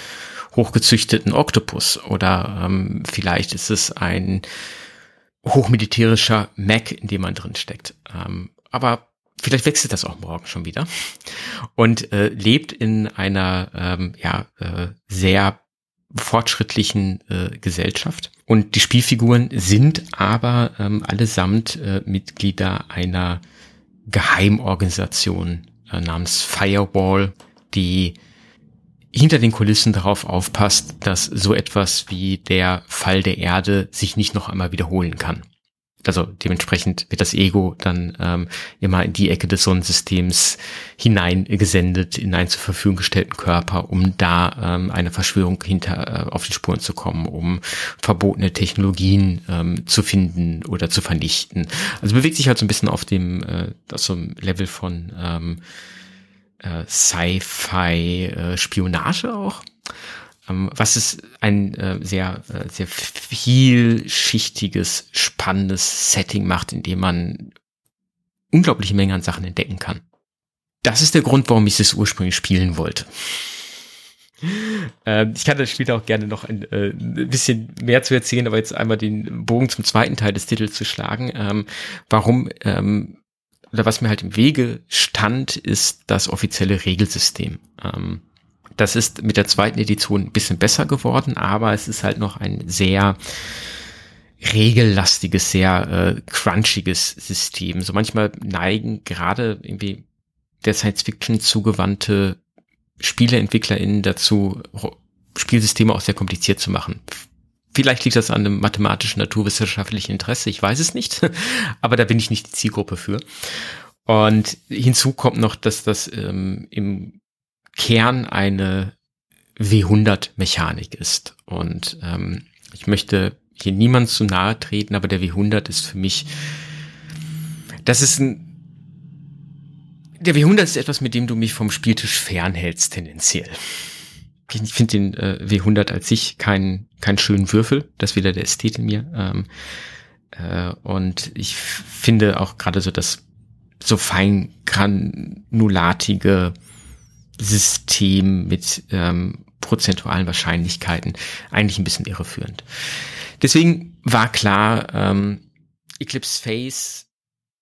hochgezüchteten Oktopus oder ähm, vielleicht ist es ein hochmilitärischer Mac, in dem man drin steckt. Ähm, aber vielleicht wechselt das auch morgen schon wieder und äh, lebt in einer ähm, ja äh, sehr fortschrittlichen äh, Gesellschaft. Und die Spielfiguren sind aber ähm, allesamt äh, Mitglieder einer Geheimorganisation äh, namens Firewall, die hinter den Kulissen darauf aufpasst, dass so etwas wie der Fall der Erde sich nicht noch einmal wiederholen kann. Also dementsprechend wird das Ego dann ähm, immer in die Ecke des Sonnensystems hineingesendet, in einen zur Verfügung gestellten Körper, um da ähm, eine Verschwörung hinter äh, auf die Spuren zu kommen, um verbotene Technologien ähm, zu finden oder zu vernichten. Also bewegt sich halt so ein bisschen auf dem äh, auf so einem Level von ähm, äh, Sci-Fi, äh, auch. Ähm, was ist ein äh, sehr, äh, sehr vielschichtiges, spannendes Setting macht, in dem man unglaubliche Mengen an Sachen entdecken kann. Das ist der Grund, warum ich es ursprünglich spielen wollte. Ähm, ich kann das Spiel auch gerne noch ein, äh, bisschen mehr zu erzählen, aber jetzt einmal den Bogen zum zweiten Teil des Titels zu schlagen. Ähm, warum ähm, oder was mir halt im Wege stand, ist das offizielle Regelsystem. Ähm, das ist mit der zweiten Edition ein bisschen besser geworden, aber es ist halt noch ein sehr regellastiges, sehr äh, crunchiges System. So manchmal neigen gerade irgendwie der Science-Fiction zugewandte SpieleentwicklerInnen dazu, Spielsysteme auch sehr kompliziert zu machen. Vielleicht liegt das an einem mathematischen, naturwissenschaftlichen Interesse, ich weiß es nicht, aber da bin ich nicht die Zielgruppe für. Und hinzu kommt noch, dass das ähm, im Kern eine W100-Mechanik ist. Und ähm, ich möchte hier niemand zu nahe treten, aber der W100 ist für mich, das ist ein, der W100 ist etwas, mit dem du mich vom Spieltisch fernhältst, tendenziell. Ich finde den äh, W100 als sich keinen keinen schönen Würfel, das wieder der Ästhet in mir. Ähm, äh, und ich finde auch gerade so das so fein granulatige System mit ähm, prozentualen Wahrscheinlichkeiten eigentlich ein bisschen irreführend. Deswegen war klar, ähm, Eclipse Phase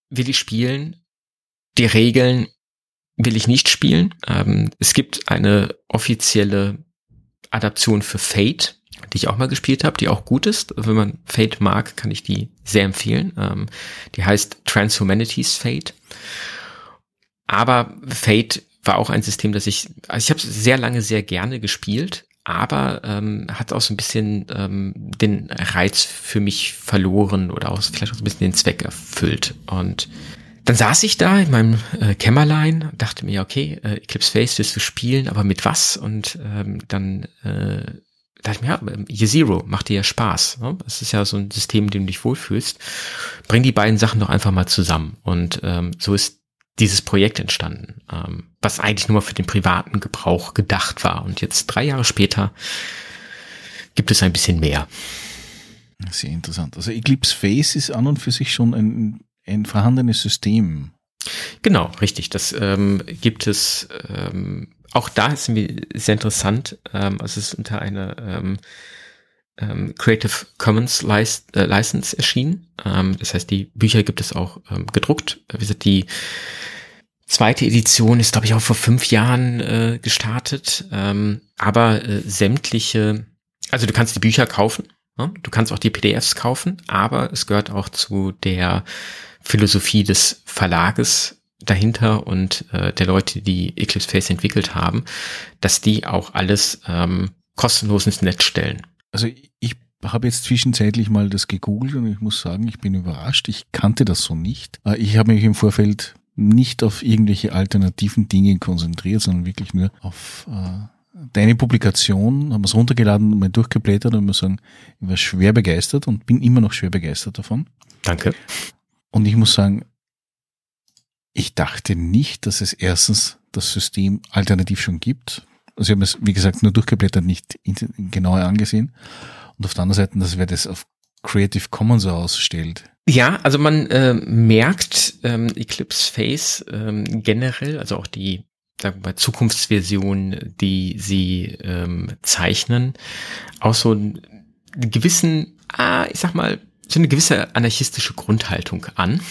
will ich spielen. Die Regeln will ich nicht spielen. Ähm, es gibt eine offizielle Adaption für Fate, die ich auch mal gespielt habe, die auch gut ist. Wenn man Fate mag, kann ich die sehr empfehlen. Ähm, die heißt Transhumanities Fate. Aber Fate war auch ein System, das ich, also ich habe es sehr lange sehr gerne gespielt, aber ähm, hat auch so ein bisschen ähm, den Reiz für mich verloren oder auch vielleicht auch so ein bisschen den Zweck erfüllt. Und dann saß ich da in meinem äh, Kämmerlein, dachte mir, okay, äh, Eclipse Face wirst du spielen, aber mit was? Und ähm, dann äh, dachte ich mir, ja, Year Zero macht dir ja Spaß. Ne? Das ist ja so ein System, in dem du dich wohlfühlst. Bring die beiden Sachen doch einfach mal zusammen. Und ähm, so ist dieses Projekt entstanden, ähm, was eigentlich nur für den privaten Gebrauch gedacht war. Und jetzt drei Jahre später gibt es ein bisschen mehr. Sehr interessant. Also Eclipse Face ist an und für sich schon ein, ein vorhandenes System. Genau, richtig. Das ähm, gibt es. Ähm, auch da ist mir sehr interessant. Ähm, also es ist unter einer ähm, ähm, Creative Commons Lic äh, License erschienen. Ähm, das heißt, die Bücher gibt es auch ähm, gedruckt. Wie gesagt, die zweite Edition ist, glaube ich, auch vor fünf Jahren äh, gestartet. Ähm, aber äh, sämtliche, also du kannst die Bücher kaufen, ne? du kannst auch die PDFs kaufen, aber es gehört auch zu der Philosophie des Verlages dahinter und äh, der Leute, die Eclipse Face entwickelt haben, dass die auch alles ähm, kostenlos ins Netz stellen. Also ich habe jetzt zwischenzeitlich mal das gegoogelt und ich muss sagen, ich bin überrascht. Ich kannte das so nicht. Äh, ich habe mich im Vorfeld nicht auf irgendwelche alternativen Dinge konzentriert, sondern wirklich nur auf äh, deine Publikation, haben wir es runtergeladen und mal durchgeblättert und muss sagen, ich war schwer begeistert und bin immer noch schwer begeistert davon. Danke. Und ich muss sagen, ich dachte nicht, dass es erstens das System alternativ schon gibt. Also ich habe es, wie gesagt, nur durchgeblättert, nicht genauer angesehen. Und auf der anderen Seite, dass wer das auf Creative Commons ausstellt. Ja, also man äh, merkt ähm, Eclipse Face ähm, generell, also auch die sagen wir mal, Zukunftsversion, die sie ähm, zeichnen, auch so einen gewissen, ah, ich sag mal, so eine gewisse anarchistische Grundhaltung an,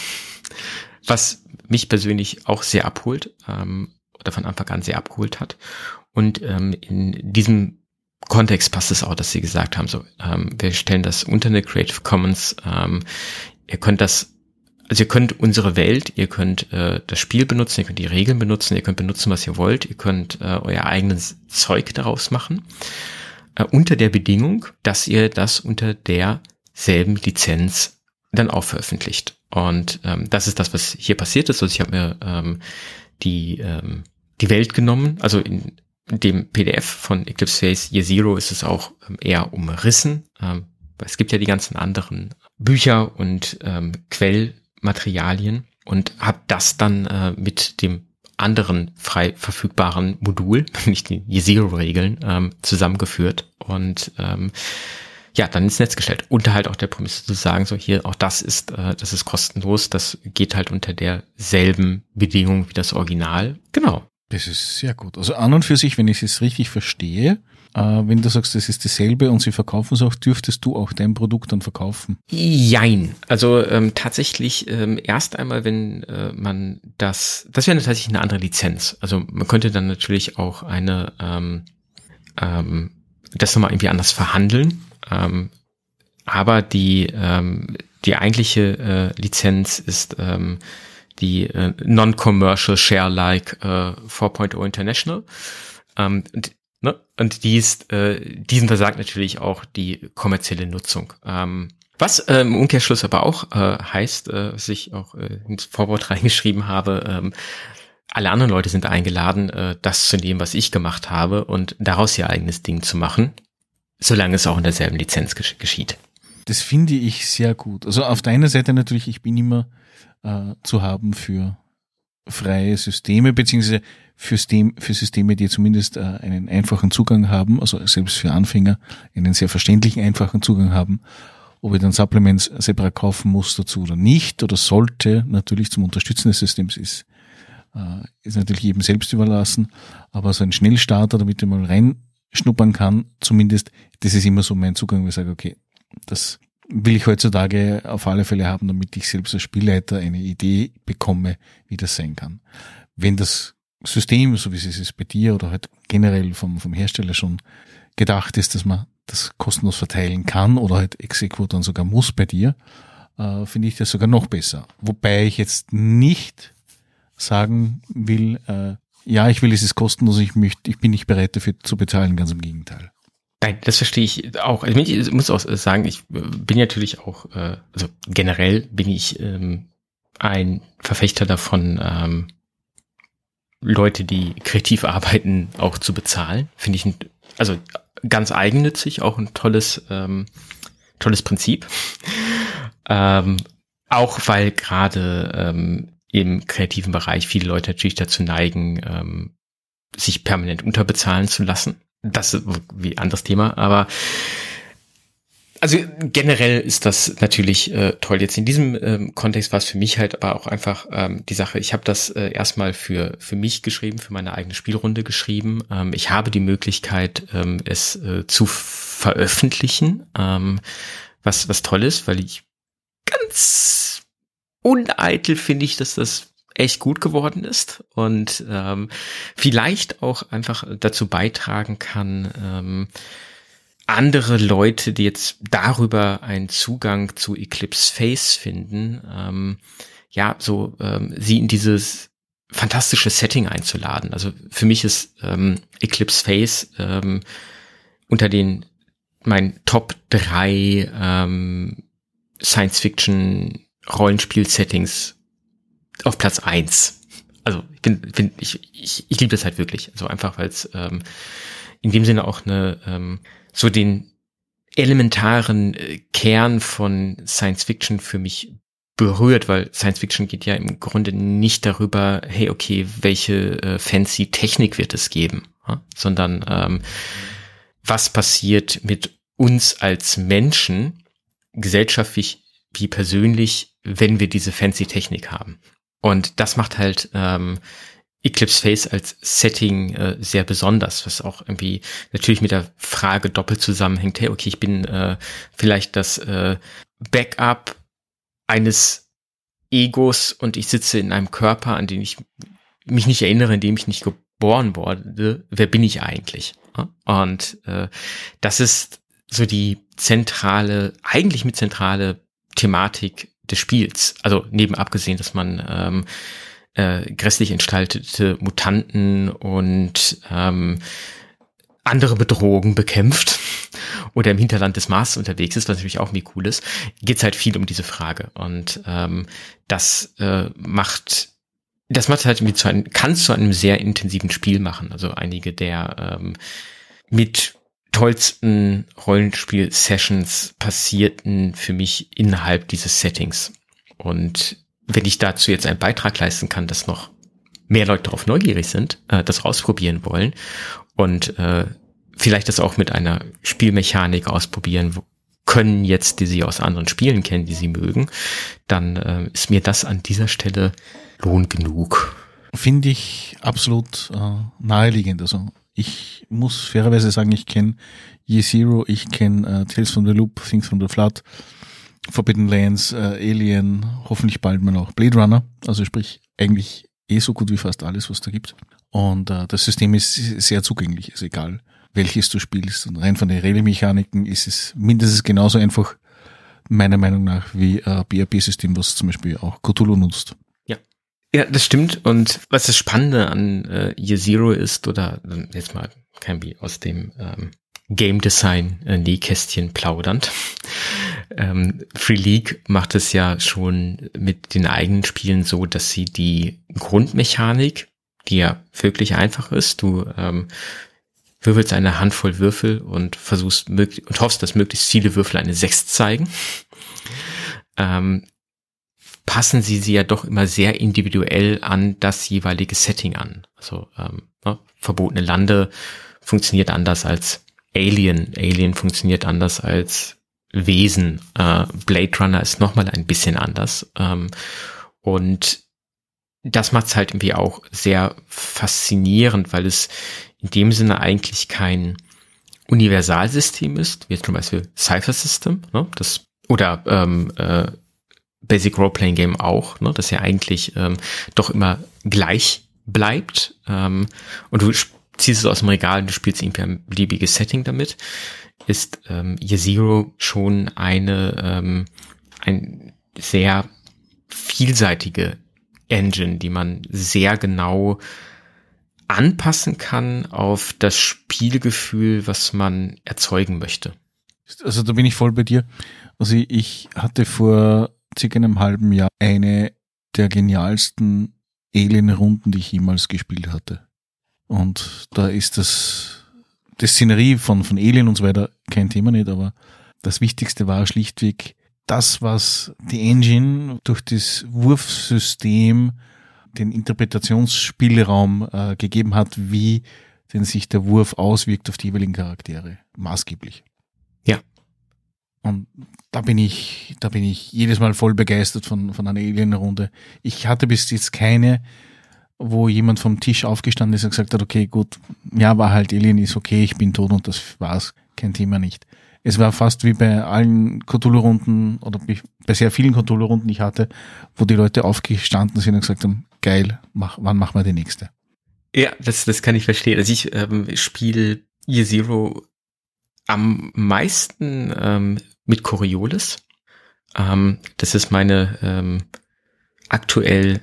was mich persönlich auch sehr abholt ähm, oder von Anfang an sehr abgeholt hat. Und ähm, in diesem Kontext passt es auch, dass sie gesagt haben, so, ähm, wir stellen das unter eine Creative Commons, ähm, ihr könnt das, also ihr könnt unsere Welt, ihr könnt äh, das Spiel benutzen, ihr könnt die Regeln benutzen, ihr könnt benutzen, was ihr wollt, ihr könnt äh, euer eigenes Zeug daraus machen, äh, unter der Bedingung, dass ihr das unter derselben Lizenz dann auch veröffentlicht. Und ähm, das ist das, was hier passiert ist. Also ich habe mir ähm, die, ähm, die Welt genommen, also in dem PDF von Eclipse Face Year Zero ist es auch ähm, eher umrissen. Ähm, es gibt ja die ganzen anderen Bücher und ähm, Quellmaterialien und habe das dann äh, mit dem anderen frei verfügbaren Modul, nicht die Year Zero Regeln, ähm, zusammengeführt und ähm, ja, dann ins Netz gestellt. Unter halt auch der Prämisse zu sagen, so hier, auch das ist, äh, das ist kostenlos, das geht halt unter derselben Bedingung wie das Original. Genau. Das ist sehr gut. Also an und für sich, wenn ich es richtig verstehe, wenn du sagst, das ist dasselbe und sie verkaufen es auch, dürftest du auch dein Produkt dann verkaufen? Jein. Also ähm, tatsächlich ähm, erst einmal, wenn äh, man das, das wäre tatsächlich eine andere Lizenz. Also man könnte dann natürlich auch eine ähm, ähm, das nochmal irgendwie anders verhandeln. Ähm, aber die, ähm, die eigentliche äh, Lizenz ist ähm, die äh, Non-Commercial Share-like äh, 4.0 International. Ähm, und, ne? und ist, äh, diesen versagt natürlich auch die kommerzielle Nutzung. Ähm, was äh, im Umkehrschluss aber auch äh, heißt, äh, was ich auch äh, ins Vorwort reingeschrieben habe, ähm, alle anderen Leute sind eingeladen, äh, das zu nehmen, was ich gemacht habe und daraus ihr eigenes Ding zu machen, solange es auch in derselben Lizenz geschieht. Das finde ich sehr gut. Also auf deiner Seite natürlich, ich bin immer äh, zu haben für freie Systeme, beziehungsweise für, System, für Systeme, die zumindest äh, einen einfachen Zugang haben, also selbst für Anfänger einen sehr verständlichen, einfachen Zugang haben. Ob ich dann Supplements separat kaufen muss dazu oder nicht oder sollte, natürlich zum Unterstützen des Systems ist, äh, ist natürlich jedem selbst überlassen. Aber so ein Schnellstarter, damit ich mal reinschnuppern kann, zumindest, das ist immer so mein Zugang, wo ich sage, okay, das will ich heutzutage auf alle Fälle haben, damit ich selbst als Spielleiter eine Idee bekomme, wie das sein kann. Wenn das System, so wie es ist bei dir oder halt generell vom, vom Hersteller schon gedacht ist, dass man das kostenlos verteilen kann oder halt Exequo dann sogar muss bei dir, äh, finde ich das sogar noch besser. Wobei ich jetzt nicht sagen will, äh, ja, ich will es ist kostenlos, ich möchte, ich bin nicht bereit dafür zu bezahlen, ganz im Gegenteil. Nein, das verstehe ich auch. Also ich muss auch sagen, ich bin natürlich auch, äh, also generell bin ich ähm, ein Verfechter davon, ähm, Leute, die kreativ arbeiten, auch zu bezahlen. Finde ich, ein, also ganz eigennützig, auch ein tolles, ähm, tolles Prinzip. ähm, auch weil gerade ähm, im kreativen Bereich viele Leute natürlich dazu neigen, ähm, sich permanent unterbezahlen zu lassen das ist wie anderes Thema, aber also generell ist das natürlich äh, toll. Jetzt in diesem ähm, Kontext war es für mich halt aber auch einfach ähm, die Sache, ich habe das äh, erstmal für, für mich geschrieben, für meine eigene Spielrunde geschrieben. Ähm, ich habe die Möglichkeit, ähm, es äh, zu veröffentlichen, ähm, was, was toll ist, weil ich ganz uneitel finde ich, dass das echt gut geworden ist und ähm, vielleicht auch einfach dazu beitragen kann, ähm, andere Leute, die jetzt darüber einen Zugang zu Eclipse Face finden, ähm, ja, so ähm, sie in dieses fantastische Setting einzuladen. Also für mich ist ähm, Eclipse Face ähm, unter den mein Top drei ähm, Science Fiction Rollenspiel-Settings auf Platz eins. Also ich bin, bin ich, ich, ich liebe das halt wirklich. Also einfach, weil es ähm, in dem Sinne auch eine ähm, so den elementaren äh, Kern von Science Fiction für mich berührt, weil Science Fiction geht ja im Grunde nicht darüber, hey, okay, welche äh, fancy Technik wird es geben, ja? sondern ähm, was passiert mit uns als Menschen, gesellschaftlich wie persönlich, wenn wir diese fancy Technik haben. Und das macht halt ähm, Eclipse Face als Setting äh, sehr besonders, was auch irgendwie natürlich mit der Frage doppelt zusammenhängt, hey, okay, ich bin äh, vielleicht das äh, Backup eines Egos und ich sitze in einem Körper, an den ich mich nicht erinnere, in dem ich nicht geboren wurde. Wer bin ich eigentlich? Und äh, das ist so die zentrale, eigentlich mit zentrale Thematik des Spiels. Also neben abgesehen, dass man ähm, äh, grässlich entstaltete Mutanten und ähm, andere Bedrohungen bekämpft oder im Hinterland des Mars unterwegs ist, was natürlich auch mir cool ist, geht's halt viel um diese Frage. Und ähm, das äh, macht das macht halt irgendwie zu einem, kann zu einem sehr intensiven Spiel machen. Also einige der ähm, mit tollsten Rollenspiel-Sessions passierten für mich innerhalb dieses Settings. Und wenn ich dazu jetzt einen Beitrag leisten kann, dass noch mehr Leute darauf neugierig sind, äh, das rausprobieren wollen und äh, vielleicht das auch mit einer Spielmechanik ausprobieren können jetzt, die sie aus anderen Spielen kennen, die sie mögen, dann äh, ist mir das an dieser Stelle Lohn genug. Finde ich absolut äh, naheliegend. Also ich muss fairerweise sagen, ich kenne Year Zero, ich kenne äh, Tales from the Loop, Things from the Flood, Forbidden Lands, äh, Alien, hoffentlich bald mal auch Blade Runner. Also sprich eigentlich eh so gut wie fast alles, was da gibt. Und äh, das System ist sehr zugänglich, ist egal, welches du spielst. Und rein von den Regelmechaniken ist es mindestens genauso einfach, meiner Meinung nach, wie ein BRP-System, was zum Beispiel auch Cthulhu nutzt. Ja. Ja, das stimmt. Und was das Spannende an äh, Year Zero ist, oder äh, jetzt mal kein wie aus dem ähm, Game Design äh, Nähkästchen plaudernd. Ähm, Free League macht es ja schon mit den eigenen Spielen so, dass sie die Grundmechanik, die ja wirklich einfach ist, du ähm, würfelst eine Handvoll Würfel und versuchst und hoffst, dass möglichst viele Würfel eine Sechs zeigen. Ähm, passen sie sie ja doch immer sehr individuell an das jeweilige Setting an. Also ähm, ne, verbotene Lande funktioniert anders als Alien. Alien funktioniert anders als Wesen. Äh, Blade Runner ist nochmal ein bisschen anders. Ähm, und das macht es halt irgendwie auch sehr faszinierend, weil es in dem Sinne eigentlich kein Universalsystem ist, wie zum Beispiel Cypher System, ne? das, oder ähm, äh, Basic Role-Playing Game auch, ne? das ja eigentlich ähm, doch immer gleich bleibt. Ähm, und du ziehst es aus dem Regal und du spielst irgendwie ein beliebiges Setting damit, ist ähm, Year Zero schon eine ähm, ein sehr vielseitige Engine, die man sehr genau anpassen kann auf das Spielgefühl, was man erzeugen möchte. Also da bin ich voll bei dir. Also ich hatte vor circa einem halben Jahr eine der genialsten Alien-Runden, die ich jemals gespielt hatte. Und da ist das, die Szenerie von, von Alien und so weiter kein Thema nicht, aber das Wichtigste war schlichtweg das, was die Engine durch das Wurfsystem den Interpretationsspielraum äh, gegeben hat, wie denn sich der Wurf auswirkt auf die jeweiligen Charaktere. Maßgeblich. Ja. Und da bin ich, da bin ich jedes Mal voll begeistert von, von einer Alien-Runde. Ich hatte bis jetzt keine wo jemand vom Tisch aufgestanden ist und gesagt hat, okay, gut, ja, war halt Alien, ist okay, ich bin tot und das war's, kein Thema nicht. Es war fast wie bei allen Cthulhu-Runden oder bei sehr vielen Cthulhu-Runden, die ich hatte, wo die Leute aufgestanden sind und gesagt haben, geil, mach, wann machen wir die nächste? Ja, das, das kann ich verstehen. Also ich ähm, spiele Year Zero am meisten ähm, mit Coriolis. Ähm, das ist meine ähm, aktuell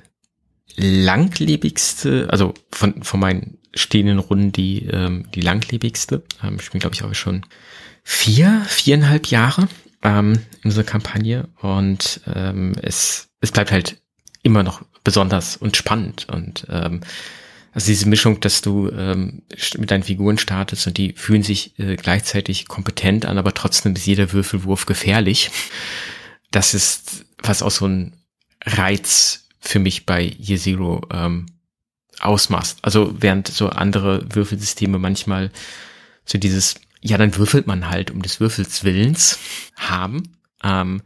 langlebigste, also von, von meinen stehenden Runden die, ähm, die langlebigste. Ähm, ich bin, glaube ich, auch schon vier, viereinhalb Jahre ähm, in unserer Kampagne und ähm, es, es bleibt halt immer noch besonders und spannend und ähm, also diese Mischung, dass du ähm, mit deinen Figuren startest und die fühlen sich äh, gleichzeitig kompetent an, aber trotzdem ist jeder Würfelwurf gefährlich. Das ist was auch so ein Reiz für mich bei Year Zero ähm, ausmacht. Also während so andere Würfelsysteme manchmal so dieses, ja, dann würfelt man halt um des Würfels Willens haben, ähm,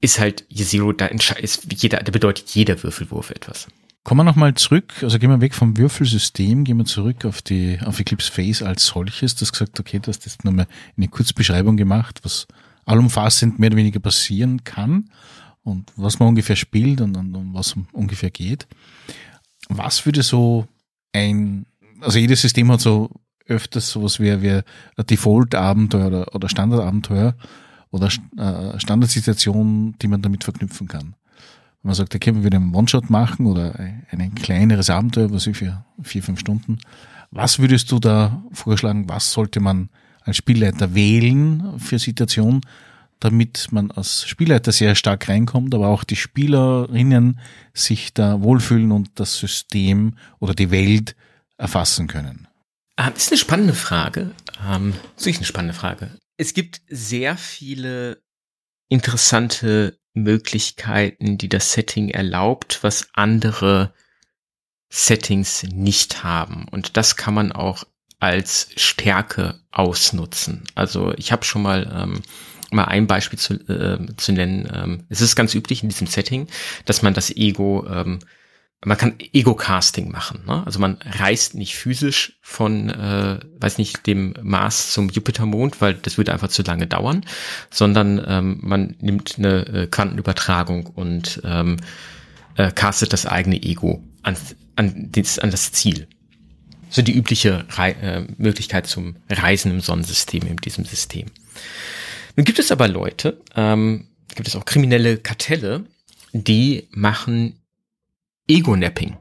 ist halt Year Zero, da ist jeder, da bedeutet jeder Würfelwurf etwas. Kommen wir nochmal zurück, also gehen wir weg vom Würfelsystem, gehen wir zurück auf die, auf Eclipse Phase als solches. Du hast gesagt, okay, du hast jetzt nochmal eine Kurzbeschreibung gemacht, was allumfassend mehr oder weniger passieren kann und was man ungefähr spielt und, und, und was ungefähr geht. Was würde so ein, also jedes System hat so öfters sowas wie, wie Default-Abenteuer oder, oder Standard-Abenteuer oder äh, Standardsituation, die man damit verknüpfen kann. Wenn man sagt, okay, wir würden einen One-Shot machen oder ein kleineres Abenteuer, was ich für vier, fünf Stunden. Was würdest du da vorschlagen? Was sollte man als Spielleiter wählen für Situationen, damit man als Spielleiter sehr stark reinkommt, aber auch die Spielerinnen sich da wohlfühlen und das System oder die Welt erfassen können? Ah, das ist eine spannende Frage. Ähm, ist eine spannende Frage. Es gibt sehr viele interessante Möglichkeiten, die das Setting erlaubt, was andere Settings nicht haben. Und das kann man auch als Stärke ausnutzen. Also ich habe schon mal ähm, mal ein Beispiel zu, äh, zu nennen. Ähm, es ist ganz üblich in diesem Setting, dass man das Ego, ähm, man kann Ego-Casting machen. Ne? Also man reist nicht physisch von, äh, weiß nicht, dem Mars zum Jupitermond, weil das würde einfach zu lange dauern, sondern ähm, man nimmt eine äh, Quantenübertragung und ähm, äh, castet das eigene Ego an, an, das, an das Ziel. So die übliche Re äh, Möglichkeit zum Reisen im Sonnensystem, in diesem System. Nun gibt es aber Leute, ähm, gibt es auch kriminelle Kartelle, die machen Ego-Napping.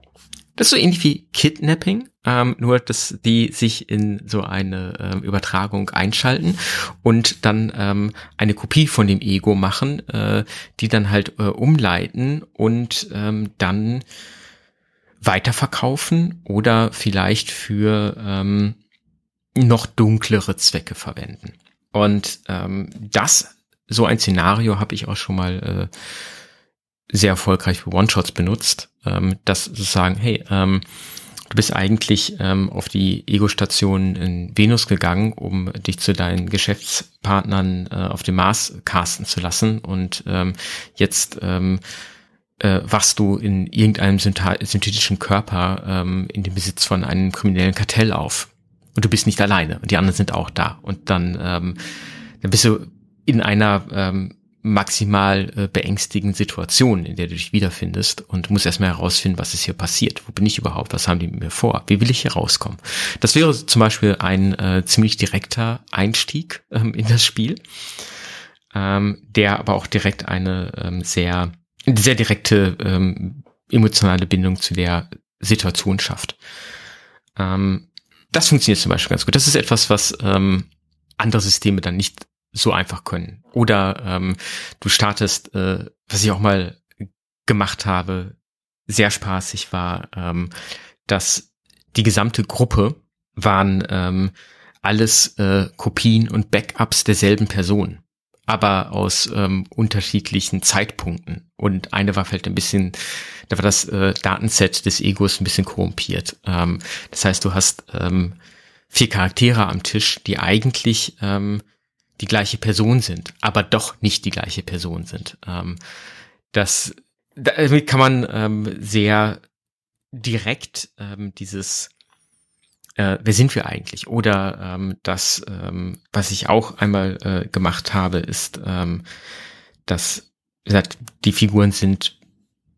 Das ist so ähnlich wie Kidnapping, ähm, nur dass die sich in so eine ähm, Übertragung einschalten und dann ähm, eine Kopie von dem Ego machen, äh, die dann halt äh, umleiten und ähm, dann weiterverkaufen oder vielleicht für ähm, noch dunklere Zwecke verwenden. Und ähm, das, so ein Szenario habe ich auch schon mal äh, sehr erfolgreich für One-Shots benutzt, ähm, dass sozusagen, hey, ähm, du bist eigentlich ähm, auf die Ego-Station in Venus gegangen, um dich zu deinen Geschäftspartnern äh, auf dem Mars casten zu lassen. Und ähm, jetzt ähm, äh, wachst du in irgendeinem synthetischen Körper ähm, in dem Besitz von einem kriminellen Kartell auf und du bist nicht alleine. Und die anderen sind auch da. Und dann, ähm, dann bist du in einer ähm, maximal äh, beängstigenden Situation, in der du dich wiederfindest und musst erstmal herausfinden, was ist hier passiert, wo bin ich überhaupt, was haben die mit mir vor, wie will ich hier rauskommen. Das wäre zum Beispiel ein äh, ziemlich direkter Einstieg ähm, in das Spiel, ähm, der aber auch direkt eine ähm, sehr, sehr direkte ähm, emotionale Bindung zu der Situation schafft. Ähm, das funktioniert zum Beispiel ganz gut. Das ist etwas, was ähm, andere Systeme dann nicht so einfach können. Oder ähm, du startest, äh, was ich auch mal gemacht habe, sehr spaßig war, ähm, dass die gesamte Gruppe waren ähm, alles äh, Kopien und Backups derselben Person aber aus ähm, unterschiedlichen Zeitpunkten. Und eine war vielleicht ein bisschen, da war das äh, Datenset des Egos ein bisschen korrumpiert. Ähm, das heißt, du hast ähm, vier Charaktere am Tisch, die eigentlich ähm, die gleiche Person sind, aber doch nicht die gleiche Person sind. Ähm, das damit kann man ähm, sehr direkt ähm, dieses äh, wer sind wir eigentlich? Oder ähm, das, ähm, was ich auch einmal äh, gemacht habe, ist, ähm, dass gesagt, die Figuren sind,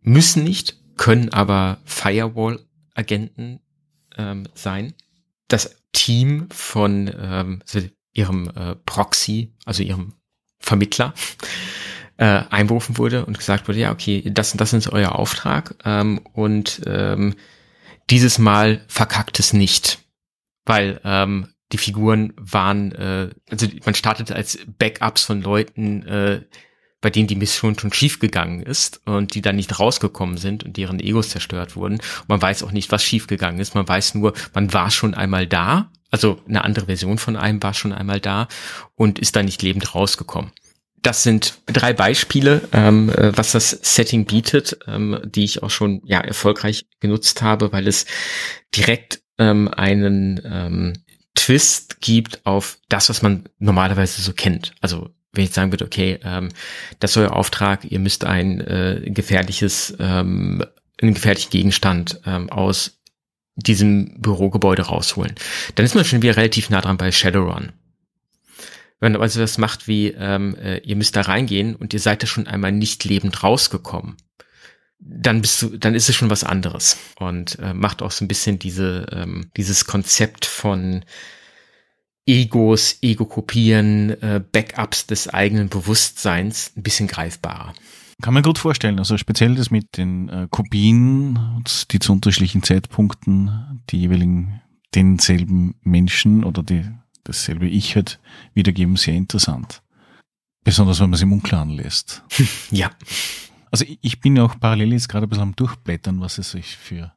müssen nicht, können aber Firewall-Agenten ähm, sein. Das Team von ähm, ihrem äh, Proxy, also ihrem Vermittler, äh, einberufen wurde und gesagt wurde, ja, okay, das das ist euer Auftrag ähm, und ähm, dieses Mal verkackt es nicht weil ähm, die Figuren waren, äh, also man startete als Backups von Leuten, äh, bei denen die Mission schon schiefgegangen ist und die dann nicht rausgekommen sind und deren Egos zerstört wurden. Und man weiß auch nicht, was schiefgegangen ist. Man weiß nur, man war schon einmal da, also eine andere Version von einem war schon einmal da und ist da nicht lebend rausgekommen. Das sind drei Beispiele, ähm, äh, was das Setting bietet, ähm, die ich auch schon ja erfolgreich genutzt habe, weil es direkt ähm, einen ähm, Twist gibt auf das, was man normalerweise so kennt. Also wenn ich sagen würde, okay, ähm, das ist euer Auftrag, ihr müsst ein äh, gefährliches, ähm, einen gefährlichen Gegenstand ähm, aus diesem Bürogebäude rausholen. Dann ist man schon wieder relativ nah dran bei Shadowrun. Wenn man also das macht wie, ähm, äh, ihr müsst da reingehen und ihr seid da schon einmal nicht lebend rausgekommen, dann bist du, dann ist es schon was anderes und äh, macht auch so ein bisschen diese, ähm, dieses Konzept von Egos, Ego-Kopieren, äh, Backups des eigenen Bewusstseins ein bisschen greifbarer. Kann man gut vorstellen. Also speziell das mit den äh, Kopien, die zu unterschiedlichen Zeitpunkten die jeweiligen denselben Menschen oder die, dasselbe Ich halt wiedergeben, sehr interessant. Besonders wenn man es im Unklaren lässt. ja. Also ich bin ja auch parallel jetzt gerade ein bisschen am Durchblättern, was es sich für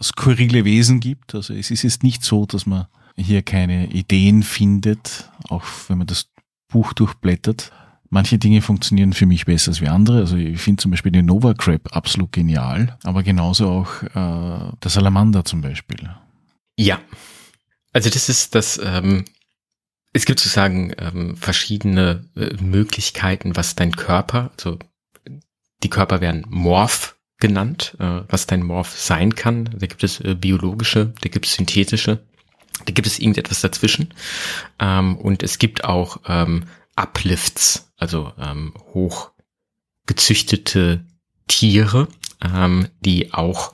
skurrile Wesen gibt. Also es ist jetzt nicht so, dass man hier keine Ideen findet, auch wenn man das Buch durchblättert. Manche Dinge funktionieren für mich besser als wie andere. Also ich finde zum Beispiel den Nova Crab absolut genial, aber genauso auch äh, der Salamander zum Beispiel. Ja, also das ist das. Ähm, es gibt sozusagen ähm, verschiedene äh, Möglichkeiten, was dein Körper, also die Körper werden Morph genannt, äh, was dein Morph sein kann. Da gibt es äh, biologische, da gibt es synthetische, da gibt es irgendetwas dazwischen. Ähm, und es gibt auch ähm, Uplifts, also ähm, hochgezüchtete Tiere, ähm, die auch,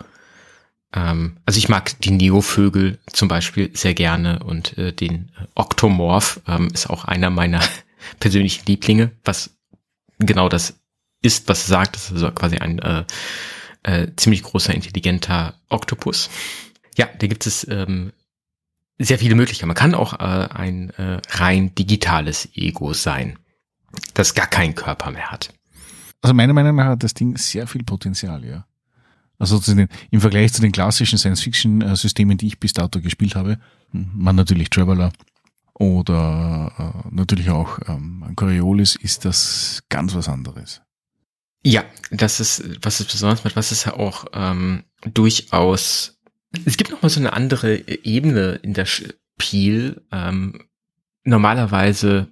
ähm, also ich mag die Neovögel zum Beispiel sehr gerne und äh, den Oktomorph ähm, ist auch einer meiner persönlichen Lieblinge, was genau das ist, was sagt. Das ist also quasi ein äh, äh, ziemlich großer, intelligenter Oktopus. Ja, da gibt es ähm, sehr viele Möglichkeiten. Man kann auch äh, ein äh, rein digitales Ego sein, das gar keinen Körper mehr hat. Also meiner Meinung nach hat das Ding sehr viel Potenzial, ja. Also den, im Vergleich zu den klassischen Science-Fiction-Systemen, die ich bis dato gespielt habe, hm, man natürlich Traveler oder äh, natürlich auch ähm, Coriolis, ist das ganz was anderes. Ja, das ist, was es besonders macht, was es ja auch ähm, durchaus es gibt noch mal so eine andere Ebene in der Spiel. Ähm, normalerweise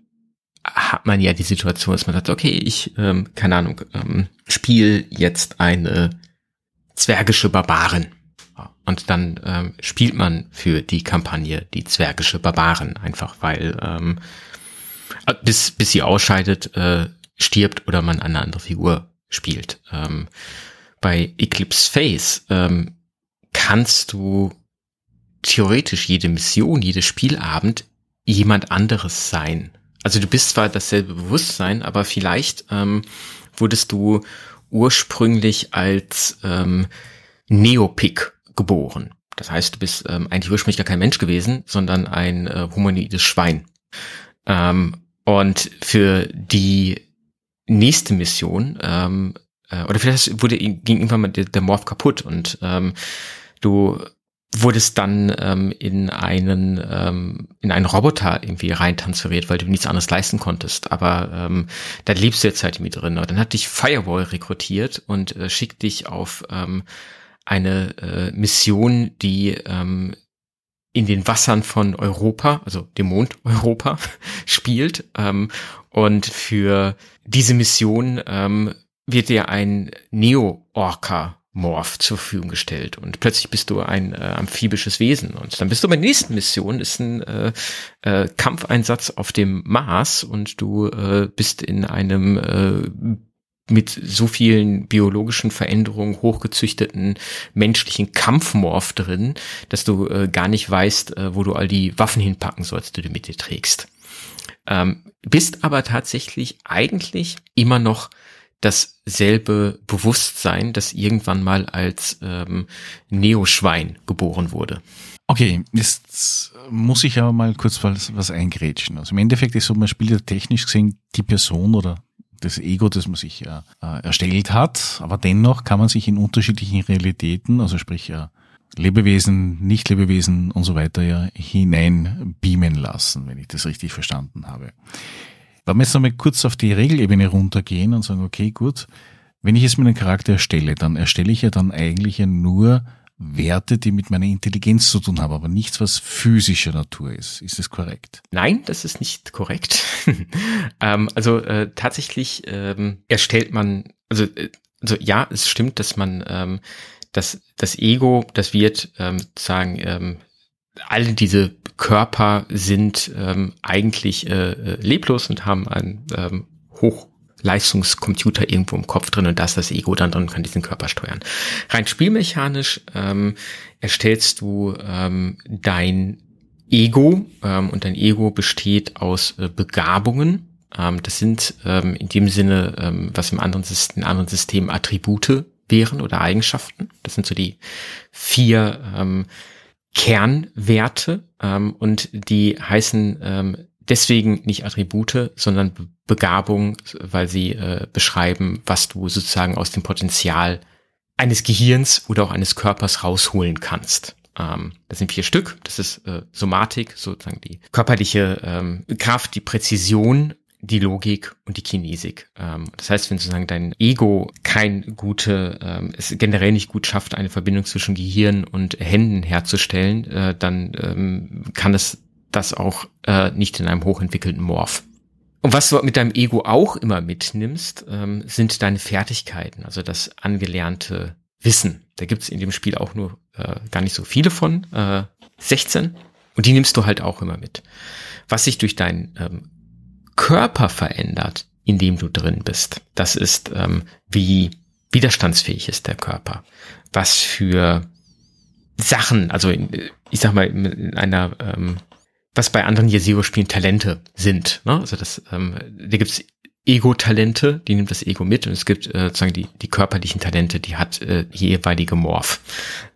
hat man ja die Situation, dass man sagt, okay, ich, ähm, keine Ahnung, ähm, spiele jetzt eine zwergische Barbarin. Und dann ähm, spielt man für die Kampagne die zwergische Barbarin, einfach weil ähm, bis, bis sie ausscheidet, äh, stirbt oder man eine andere Figur spielt. Ähm, bei Eclipse Face ähm, kannst du theoretisch jede Mission, jedes Spielabend jemand anderes sein. Also du bist zwar dasselbe Bewusstsein, aber vielleicht ähm, wurdest du ursprünglich als ähm, Neopic geboren. Das heißt, du bist ähm, eigentlich ursprünglich gar kein Mensch gewesen, sondern ein äh, humanoides Schwein. Ähm, und für die nächste Mission, ähm, äh, oder vielleicht wurde ging irgendwann mal der, der Morph kaputt und ähm, Du wurdest dann ähm, in einen ähm, in einen Roboter irgendwie rein weil du nichts anderes leisten konntest. Aber ähm, da lebst du jetzt halt irgendwie drin. Und dann hat dich Firewall rekrutiert und äh, schickt dich auf ähm, eine äh, Mission, die ähm, in den Wassern von Europa, also dem Mond Europa, spielt. Ähm, und für diese Mission ähm, wird dir ein Neo-Orca Morph zur Verfügung gestellt. Und plötzlich bist du ein äh, amphibisches Wesen. Und dann bist du bei der nächsten Mission ist ein äh, äh, Kampfeinsatz auf dem Mars. Und du äh, bist in einem äh, mit so vielen biologischen Veränderungen hochgezüchteten menschlichen Kampfmorph drin, dass du äh, gar nicht weißt, äh, wo du all die Waffen hinpacken sollst, die du mit dir trägst. Ähm, bist aber tatsächlich eigentlich immer noch dasselbe Bewusstsein, das irgendwann mal als ähm, Neoschwein geboren wurde. Okay, jetzt muss ich aber mal kurz was, was eingrätschen. Also im Endeffekt ist so, man spielt ja technisch gesehen die Person oder das Ego, das man sich äh, erstellt hat, aber dennoch kann man sich in unterschiedlichen Realitäten, also sprich äh, Lebewesen, Nicht-Lebewesen und so weiter ja hinein beamen lassen, wenn ich das richtig verstanden habe. Wenn wir jetzt nochmal kurz auf die Regelebene runtergehen und sagen, okay, gut, wenn ich jetzt mit einem Charakter erstelle, dann erstelle ich ja dann eigentlich ja nur Werte, die mit meiner Intelligenz zu tun haben, aber nichts, was physischer Natur ist. Ist das korrekt? Nein, das ist nicht korrekt. ähm, also äh, tatsächlich ähm, erstellt man, also, äh, also ja, es stimmt, dass man ähm, das, das Ego, das wird ähm, sagen, ähm, alle diese Körper sind ähm, eigentlich äh, äh, leblos und haben einen ähm, Hochleistungscomputer irgendwo im Kopf drin und da ist das Ego dann drin und kann diesen Körper steuern. Rein spielmechanisch ähm, erstellst du ähm, dein Ego ähm, und dein Ego besteht aus äh, Begabungen. Ähm, das sind ähm, in dem Sinne, ähm, was im anderen, in anderen System Attribute wären oder Eigenschaften. Das sind so die vier ähm, Kernwerte ähm, und die heißen ähm, deswegen nicht Attribute, sondern Begabung, weil sie äh, beschreiben, was du sozusagen aus dem Potenzial eines Gehirns oder auch eines Körpers rausholen kannst. Ähm, das sind vier Stück. Das ist äh, Somatik, sozusagen die körperliche ähm, Kraft, die Präzision, die Logik und die Kinesik. Ähm, das heißt, wenn sozusagen dein Ego kein gute, ähm, es generell nicht gut schafft, eine Verbindung zwischen Gehirn und Händen herzustellen, äh, dann ähm, kann es das auch äh, nicht in einem hochentwickelten Morph. Und was du mit deinem Ego auch immer mitnimmst, sind deine Fertigkeiten, also das angelernte Wissen. Da gibt's in dem Spiel auch nur äh, gar nicht so viele von, äh, 16. Und die nimmst du halt auch immer mit. Was sich durch ähm, Körper verändert, in dem du drin bist, das ist, ähm, wie widerstandsfähig ist der Körper. Was für Sachen, also in, ich sag mal, in einer ähm, was bei anderen Year Zero Spielen Talente sind. Ne? Also das, ähm, da gibt's Ego-Talente, die nimmt das Ego mit und es gibt äh, sozusagen die, die körperlichen Talente, die hat äh, jeweilige Morph.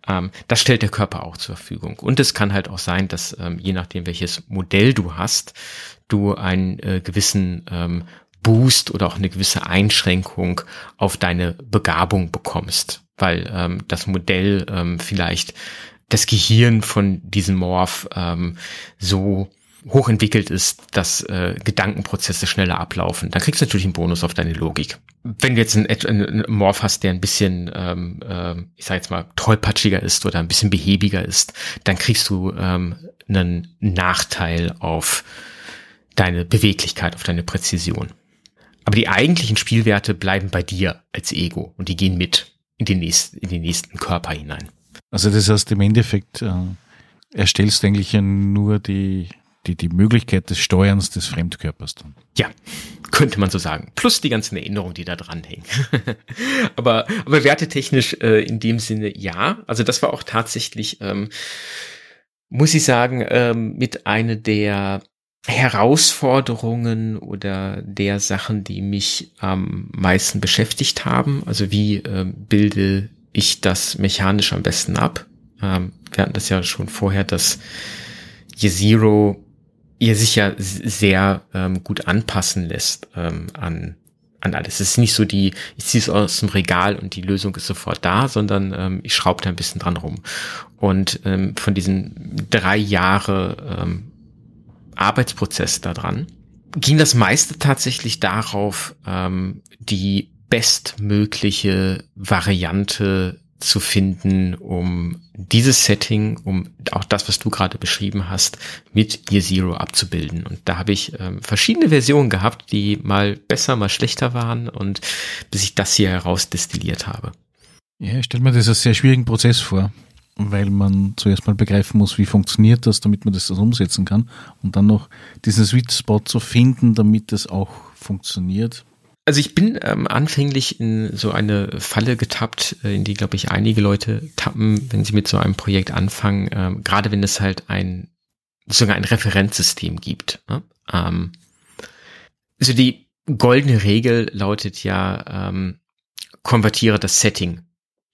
Ähm, das stellt der Körper auch zur Verfügung. Und es kann halt auch sein, dass ähm, je nachdem, welches Modell du hast, du einen äh, gewissen ähm, Boost oder auch eine gewisse Einschränkung auf deine Begabung bekommst, weil ähm, das Modell ähm, vielleicht das Gehirn von diesem Morph ähm, so hochentwickelt ist, dass äh, Gedankenprozesse schneller ablaufen, dann kriegst du natürlich einen Bonus auf deine Logik. Wenn du jetzt einen, einen Morph hast, der ein bisschen, ähm, äh, ich sag jetzt mal, tollpatschiger ist oder ein bisschen behäbiger ist, dann kriegst du ähm, einen Nachteil auf deine Beweglichkeit, auf deine Präzision. Aber die eigentlichen Spielwerte bleiben bei dir als Ego und die gehen mit in den nächsten, in den nächsten Körper hinein. Also das heißt, im Endeffekt äh, erstellst du eigentlich nur die, die, die Möglichkeit des Steuerns des Fremdkörpers dann. Ja, könnte man so sagen. Plus die ganzen Erinnerungen, die da dranhängen. aber, aber wertetechnisch äh, in dem Sinne ja. Also das war auch tatsächlich, ähm, muss ich sagen, ähm, mit einer der Herausforderungen oder der Sachen, die mich am meisten beschäftigt haben. Also wie äh, bilde ich das mechanisch am besten ab. Ähm, wir hatten das ja schon vorher, dass Zero ihr sich ja sehr ähm, gut anpassen lässt ähm, an an alles. Es ist nicht so die, ich ziehe es aus dem Regal und die Lösung ist sofort da, sondern ähm, ich schraube da ein bisschen dran rum. Und ähm, von diesen drei Jahre ähm, Arbeitsprozess daran ging das meiste tatsächlich darauf, ähm, die bestmögliche Variante zu finden, um dieses Setting, um auch das, was du gerade beschrieben hast, mit Year Zero abzubilden. Und da habe ich ähm, verschiedene Versionen gehabt, die mal besser, mal schlechter waren und bis ich das hier herausdestilliert habe. Ja, ich stelle mir das als sehr schwierigen Prozess vor, weil man zuerst mal begreifen muss, wie funktioniert das, damit man das umsetzen kann und dann noch diesen Sweet Spot zu finden, damit das auch funktioniert. Also ich bin ähm, anfänglich in so eine Falle getappt, äh, in die, glaube ich, einige Leute tappen, wenn sie mit so einem Projekt anfangen, ähm, gerade wenn es halt ein sogar ein Referenzsystem gibt. Ne? Ähm, also die goldene Regel lautet ja, ähm, konvertiere das Setting,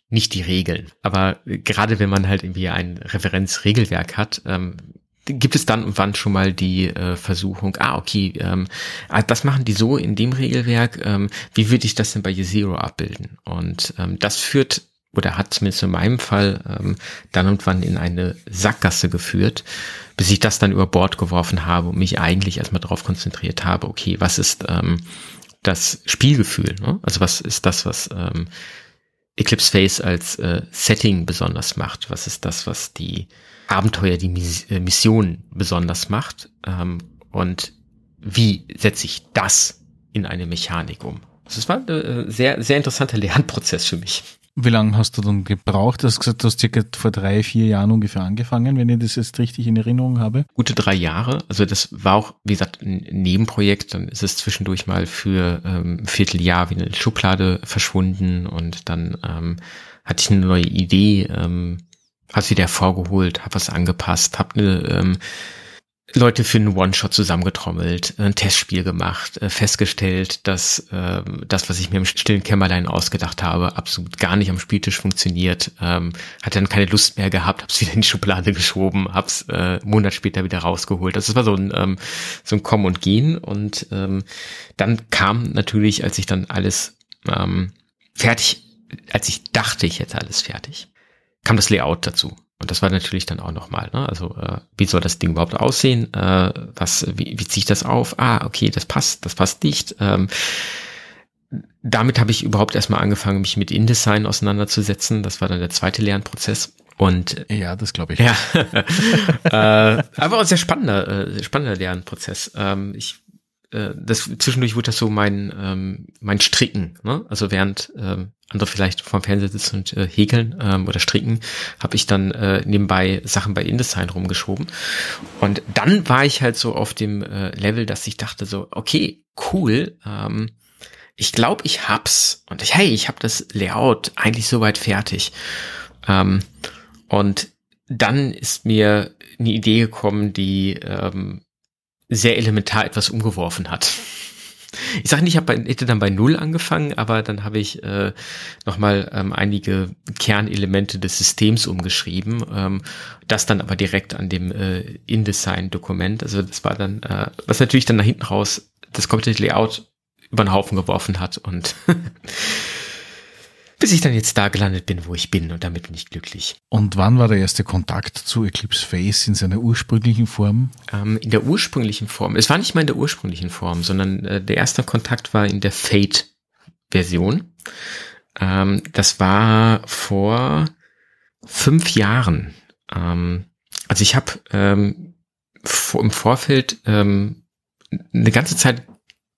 nicht die Regeln. Aber gerade wenn man halt irgendwie ein Referenzregelwerk hat, ähm, gibt es dann und wann schon mal die äh, Versuchung, ah, okay, ähm, ah, das machen die so in dem Regelwerk, ähm, wie würde ich das denn bei Zero abbilden? Und ähm, das führt oder hat zumindest in meinem Fall ähm, dann und wann in eine Sackgasse geführt, bis ich das dann über Bord geworfen habe und mich eigentlich erstmal darauf konzentriert habe, okay, was ist ähm, das Spielgefühl? Ne? Also was ist das, was ähm, Eclipse Face als äh, Setting besonders macht? Was ist das, was die Abenteuer, die äh, Mission besonders macht ähm, und wie setze ich das in eine Mechanik um. Das war ein äh, sehr, sehr interessanter Lernprozess für mich. Wie lange hast du dann gebraucht? Du hast gesagt, du hast circa vor drei, vier Jahren ungefähr angefangen, wenn ich das jetzt richtig in Erinnerung habe. Gute drei Jahre. Also das war auch, wie gesagt, ein Nebenprojekt. Dann ist es zwischendurch mal für ähm, ein Vierteljahr wie eine Schublade verschwunden und dann ähm, hatte ich eine neue Idee, ähm, habe sie wieder vorgeholt, habe was angepasst, habe eine ähm, Leute für einen One-Shot zusammengetrommelt, ein Testspiel gemacht, äh, festgestellt, dass äh, das, was ich mir im stillen Kämmerlein ausgedacht habe, absolut gar nicht am Spieltisch funktioniert. Ähm, hatte dann keine Lust mehr gehabt, hab's wieder in die Schublade geschoben, hab's äh, einen Monat später wieder rausgeholt. Das war so ein ähm, so ein Kommen und Gehen und ähm, dann kam natürlich, als ich dann alles ähm, fertig, als ich dachte, ich hätte alles fertig, kam das Layout dazu. Und das war natürlich dann auch nochmal, ne? Also äh, wie soll das Ding überhaupt aussehen? Äh, was, wie, wie ziehe ich das auf? Ah, okay, das passt, das passt nicht. Ähm, damit habe ich überhaupt erstmal angefangen, mich mit InDesign auseinanderzusetzen. Das war dann der zweite Lernprozess. Und ja, das glaube ich. Ja, äh, aber auch sehr spannender, äh, spannender Lernprozess. Ähm, ich äh, das zwischendurch wurde das so mein ähm, mein Stricken, ne? Also während ähm, andere vielleicht vorm Fernseher sitzen und äh, häkeln ähm, oder stricken, habe ich dann äh, nebenbei Sachen bei InDesign rumgeschoben. Und dann war ich halt so auf dem äh, Level, dass ich dachte so, okay, cool, ähm, ich glaube, ich hab's. Und ich, hey, ich habe das Layout eigentlich soweit fertig. Ähm, und dann ist mir eine Idee gekommen, die ähm, sehr elementar etwas umgeworfen hat. Ich sage nicht, ich bei, hätte dann bei Null angefangen, aber dann habe ich äh, nochmal ähm, einige Kernelemente des Systems umgeschrieben, ähm, das dann aber direkt an dem äh, InDesign-Dokument. Also das war dann, äh, was natürlich dann nach hinten raus das komplette Layout über den Haufen geworfen hat und bis ich dann jetzt da gelandet bin, wo ich bin und damit bin ich glücklich. Und wann war der erste Kontakt zu Eclipse Face in seiner ursprünglichen Form? Ähm, in der ursprünglichen Form. Es war nicht mal in der ursprünglichen Form, sondern äh, der erste Kontakt war in der Fate-Version. Ähm, das war vor fünf Jahren. Ähm, also ich habe ähm, im Vorfeld ähm, eine ganze Zeit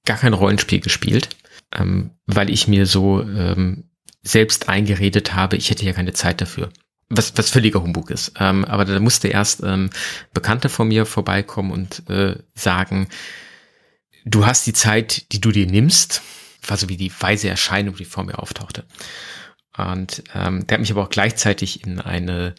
gar kein Rollenspiel gespielt, ähm, weil ich mir so ähm, selbst eingeredet habe, ich hätte ja keine Zeit dafür. Was, was völliger Humbug ist. Ähm, aber da musste erst ähm, Bekannte von mir vorbeikommen und äh, sagen, du hast die Zeit, die du dir nimmst, war so wie die weise Erscheinung, die vor mir auftauchte. Und ähm, der hat mich aber auch gleichzeitig in eine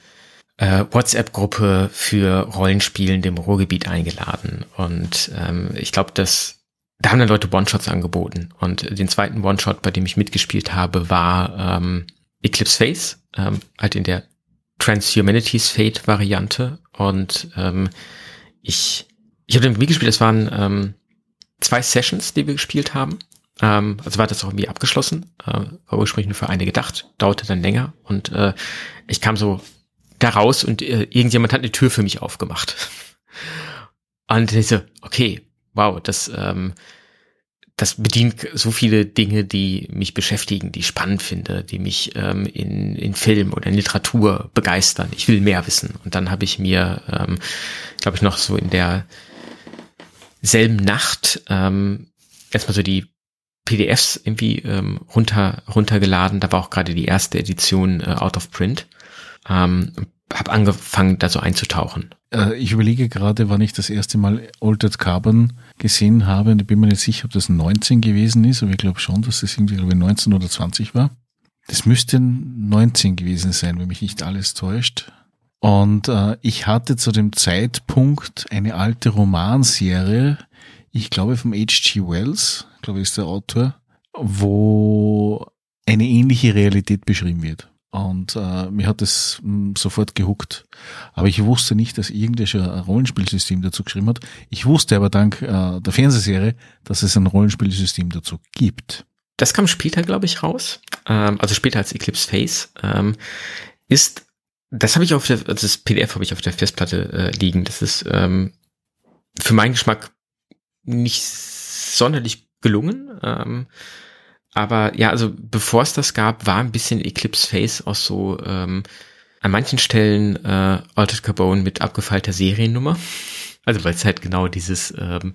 äh, WhatsApp-Gruppe für Rollenspielen dem Ruhrgebiet eingeladen. Und ähm, ich glaube, dass da haben dann Leute One-Shots angeboten. Und den zweiten One-Shot, bei dem ich mitgespielt habe, war ähm, Eclipse Face, ähm, halt in der Transhumanities Fate Variante. Und ähm, ich, ich habe den mitgespielt, es waren ähm, zwei Sessions, die wir gespielt haben. Ähm, also war das auch irgendwie abgeschlossen. Äh, war ursprünglich nur für eine gedacht, dauerte dann länger. Und äh, ich kam so da raus und äh, irgendjemand hat eine Tür für mich aufgemacht. Und ich so, okay, wow, das, ähm, das bedient so viele Dinge, die mich beschäftigen, die ich spannend finde, die mich ähm, in, in Film oder in Literatur begeistern. Ich will mehr wissen. Und dann habe ich mir, ähm, glaube ich, noch so in der selben Nacht ähm, erstmal so die PDFs irgendwie ähm, runter runtergeladen. Da war auch gerade die erste Edition äh, out of print. Ähm, habe angefangen, da so einzutauchen. Äh, ich überlege gerade, wann ich das erste Mal Altered Carbon gesehen habe und ich bin mir nicht sicher, ob das 19 gewesen ist, aber ich glaube schon, dass das irgendwie, glaube ich, 19 oder 20 war. Das müsste 19 gewesen sein, wenn mich nicht alles täuscht. Und äh, ich hatte zu dem Zeitpunkt eine alte Romanserie, ich glaube vom H.G. Wells, glaube ich ist der Autor, wo eine ähnliche Realität beschrieben wird. Und äh, mir hat es mh, sofort gehuckt. Aber ich wusste nicht, dass irgendwer Rollenspielsystem dazu geschrieben hat. Ich wusste aber dank äh, der Fernsehserie, dass es ein Rollenspielsystem dazu gibt. Das kam später, glaube ich, raus. Ähm, also später als Eclipse Face. Ähm, ist, das habe ich auf der, also das PDF habe ich auf der Festplatte äh, liegen. Das ist ähm, für meinen Geschmack nicht sonderlich gelungen. Ähm, aber ja, also bevor es das gab, war ein bisschen Eclipse Face auch so ähm, an manchen Stellen äh, Altered Carbone mit abgefeilter Seriennummer. Also weil es halt genau dieses ähm,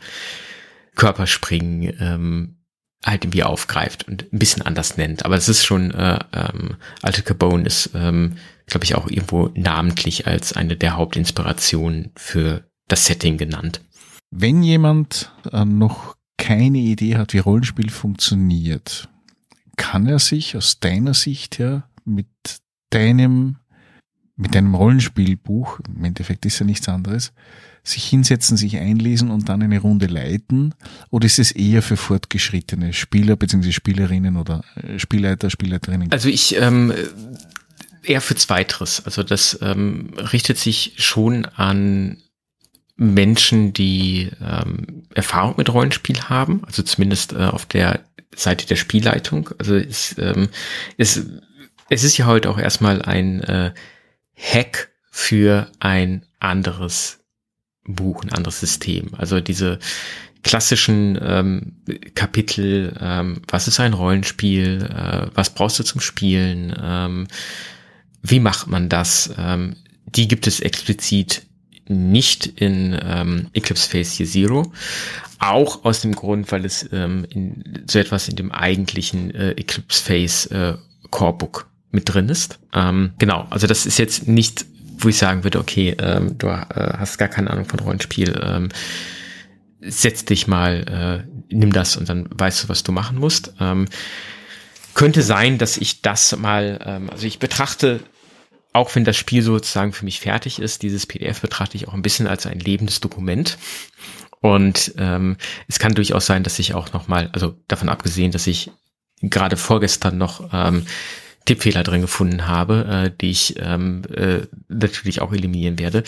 Körperspringen ähm, halt irgendwie aufgreift und ein bisschen anders nennt. Aber es ist schon, äh, ähm, Altered Carbone ist, ähm, glaube ich, auch irgendwo namentlich als eine der Hauptinspirationen für das Setting genannt. Wenn jemand äh, noch keine Idee hat, wie Rollenspiel funktioniert, kann er sich aus deiner Sicht her mit deinem, mit deinem Rollenspielbuch, im Endeffekt ist ja nichts anderes, sich hinsetzen, sich einlesen und dann eine Runde leiten? Oder ist es eher für fortgeschrittene Spieler bzw. Spielerinnen oder äh, Spielleiter, Spielleiterinnen? Also ich ähm, eher für Zweiteres. Also das ähm, richtet sich schon an Menschen, die ähm, Erfahrung mit Rollenspiel haben, also zumindest äh, auf der Seite der Spielleitung. Also es, ähm, es, es ist ja heute auch erstmal ein äh, Hack für ein anderes Buch, ein anderes System. Also diese klassischen ähm, Kapitel, ähm, was ist ein Rollenspiel, äh, was brauchst du zum Spielen, ähm, wie macht man das, ähm, die gibt es explizit nicht in ähm, Eclipse Phase Year Zero. Auch aus dem Grund, weil es ähm, in, so etwas in dem eigentlichen äh, Eclipse Phase äh, Core Book mit drin ist. Ähm, genau, also das ist jetzt nicht, wo ich sagen würde, okay, ähm, du äh, hast gar keine Ahnung von Rollenspiel, ähm, setz dich mal, äh, nimm das und dann weißt du, was du machen musst. Ähm, könnte sein, dass ich das mal, ähm, also ich betrachte auch wenn das Spiel sozusagen für mich fertig ist, dieses PDF betrachte ich auch ein bisschen als ein lebendes Dokument. Und ähm, es kann durchaus sein, dass ich auch nochmal, also davon abgesehen, dass ich gerade vorgestern noch ähm, Tippfehler drin gefunden habe, äh, die ich ähm, äh, natürlich auch eliminieren werde,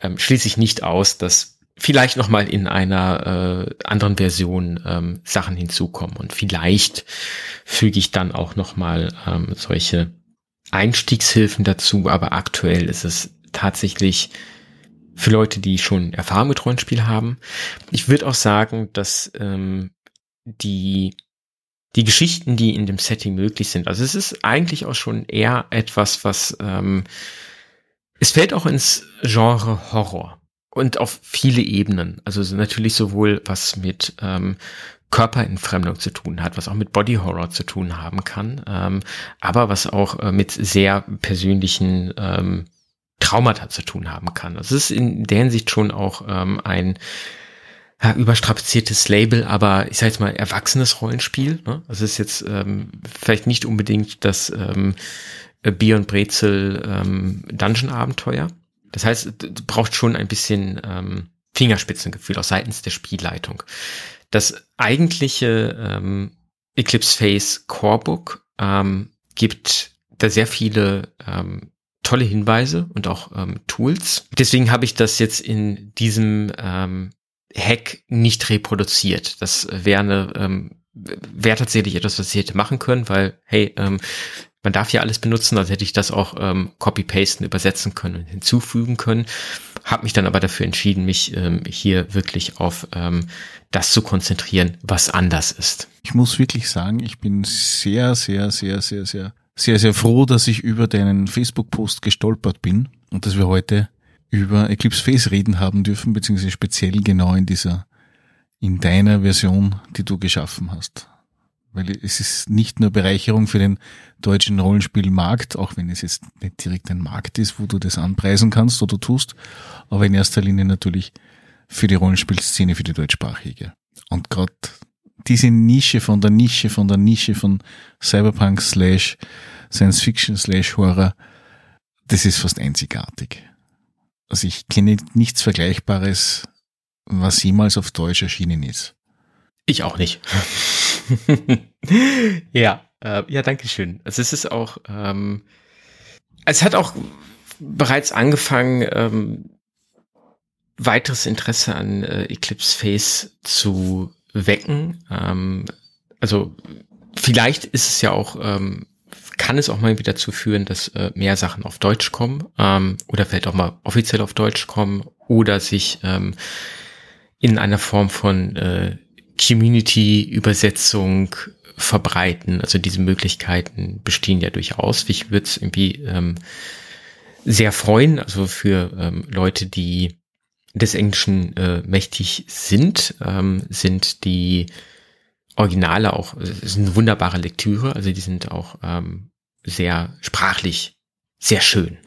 ähm, schließe ich nicht aus, dass vielleicht nochmal in einer äh, anderen Version ähm, Sachen hinzukommen. Und vielleicht füge ich dann auch nochmal ähm, solche Einstiegshilfen dazu, aber aktuell ist es tatsächlich für Leute, die schon Erfahrung mit Rollenspiel haben. Ich würde auch sagen, dass ähm, die die Geschichten, die in dem Setting möglich sind, also es ist eigentlich auch schon eher etwas, was ähm, es fällt auch ins Genre Horror und auf viele Ebenen. Also natürlich sowohl was mit ähm, Körperentfremdung zu tun hat, was auch mit Body Horror zu tun haben kann, ähm, aber was auch äh, mit sehr persönlichen ähm, Traumata zu tun haben kann. Es ist in der Hinsicht schon auch ähm, ein ja, überstrapaziertes Label, aber ich sage jetzt mal erwachsenes Rollenspiel. Ne? Es ist jetzt ähm, vielleicht nicht unbedingt das ähm, Bier und Brezel ähm, Dungeon-Abenteuer. Das heißt, braucht schon ein bisschen ähm, Fingerspitzengefühl auch seitens der Spielleitung. Das eigentliche ähm, Eclipse Face Corebook ähm, gibt da sehr viele ähm, tolle Hinweise und auch ähm, Tools. Deswegen habe ich das jetzt in diesem ähm, Hack nicht reproduziert. Das wäre ähm, wäre tatsächlich etwas, was ich hätte machen können, weil, hey, ähm, man darf ja alles benutzen, also hätte ich das auch ähm, copy-pasten, übersetzen können und hinzufügen können. Habe mich dann aber dafür entschieden, mich ähm, hier wirklich auf ähm, das zu konzentrieren, was anders ist. Ich muss wirklich sagen, ich bin sehr, sehr, sehr, sehr, sehr, sehr, sehr froh, dass ich über deinen Facebook-Post gestolpert bin und dass wir heute über Eclipse Face reden haben dürfen, beziehungsweise speziell genau in dieser, in deiner Version, die du geschaffen hast. Weil es ist nicht nur Bereicherung für den deutschen Rollenspielmarkt, auch wenn es jetzt nicht direkt ein Markt ist, wo du das anpreisen kannst oder tust, aber in erster Linie natürlich für die Rollenspielszene, für die deutschsprachige. Und gerade diese Nische von der Nische von der Nische von Cyberpunk slash Science Fiction slash Horror, das ist fast einzigartig. Also ich kenne nichts Vergleichbares, was jemals auf Deutsch erschienen ist. Ich auch nicht. ja, äh, ja, danke schön. Also es ist auch, ähm, es hat auch bereits angefangen, ähm, weiteres Interesse an äh, Eclipse Face zu wecken. Ähm, also vielleicht ist es ja auch, ähm, kann es auch mal wieder dazu führen, dass äh, mehr Sachen auf Deutsch kommen ähm, oder vielleicht auch mal offiziell auf Deutsch kommen oder sich ähm, in einer Form von äh, Community-Übersetzung verbreiten. Also diese Möglichkeiten bestehen ja durchaus. Ich würde es irgendwie ähm, sehr freuen, also für ähm, Leute, die des Englischen äh, mächtig sind, ähm, sind die Originale auch, ist eine wunderbare Lektüre, also die sind auch ähm, sehr sprachlich, sehr schön,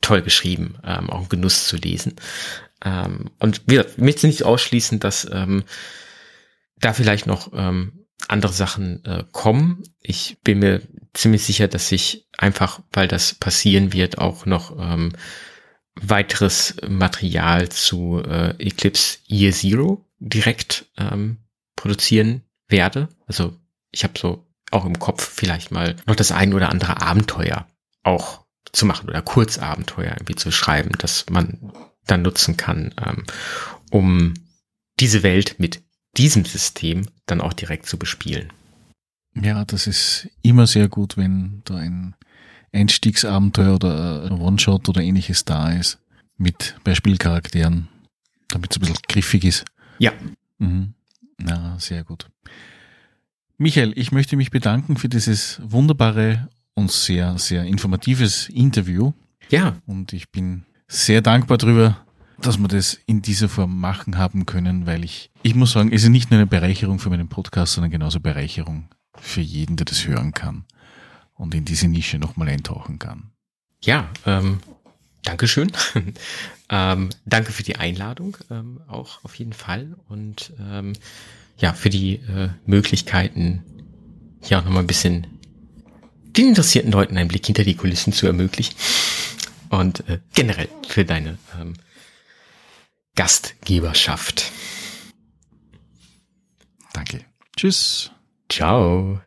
toll geschrieben, ähm, auch ein Genuss zu lesen. Ähm, und wir möchten nicht ausschließen, dass ähm, da vielleicht noch ähm, andere Sachen äh, kommen. Ich bin mir ziemlich sicher, dass sich einfach, weil das passieren wird, auch noch ähm, weiteres Material zu äh, Eclipse Year Zero direkt ähm, produzieren werde. Also ich habe so auch im Kopf vielleicht mal noch das ein oder andere Abenteuer auch zu machen oder Kurzabenteuer irgendwie zu schreiben, das man dann nutzen kann, ähm, um diese Welt mit diesem System dann auch direkt zu bespielen. Ja, das ist immer sehr gut, wenn da ein Einstiegsabenteuer oder ein One-Shot oder ähnliches da ist mit Beispielcharakteren, damit es ein bisschen griffig ist. Ja. Mhm. Na, sehr gut. Michael, ich möchte mich bedanken für dieses wunderbare und sehr, sehr informatives Interview. Ja. Und ich bin sehr dankbar darüber, dass wir das in dieser Form machen haben können, weil ich, ich muss sagen, es ist nicht nur eine Bereicherung für meinen Podcast, sondern genauso Bereicherung für jeden, der das hören kann und in diese Nische nochmal eintauchen kann. Ja, ähm, Dankeschön. ähm, danke für die Einladung, ähm, auch auf jeden Fall. Und ähm, ja, für die äh, Möglichkeiten, hier auch nochmal ein bisschen den interessierten Leuten einen Blick hinter die Kulissen zu ermöglichen. Und äh, generell für deine ähm, Gastgeberschaft. Danke. Tschüss. Ciao.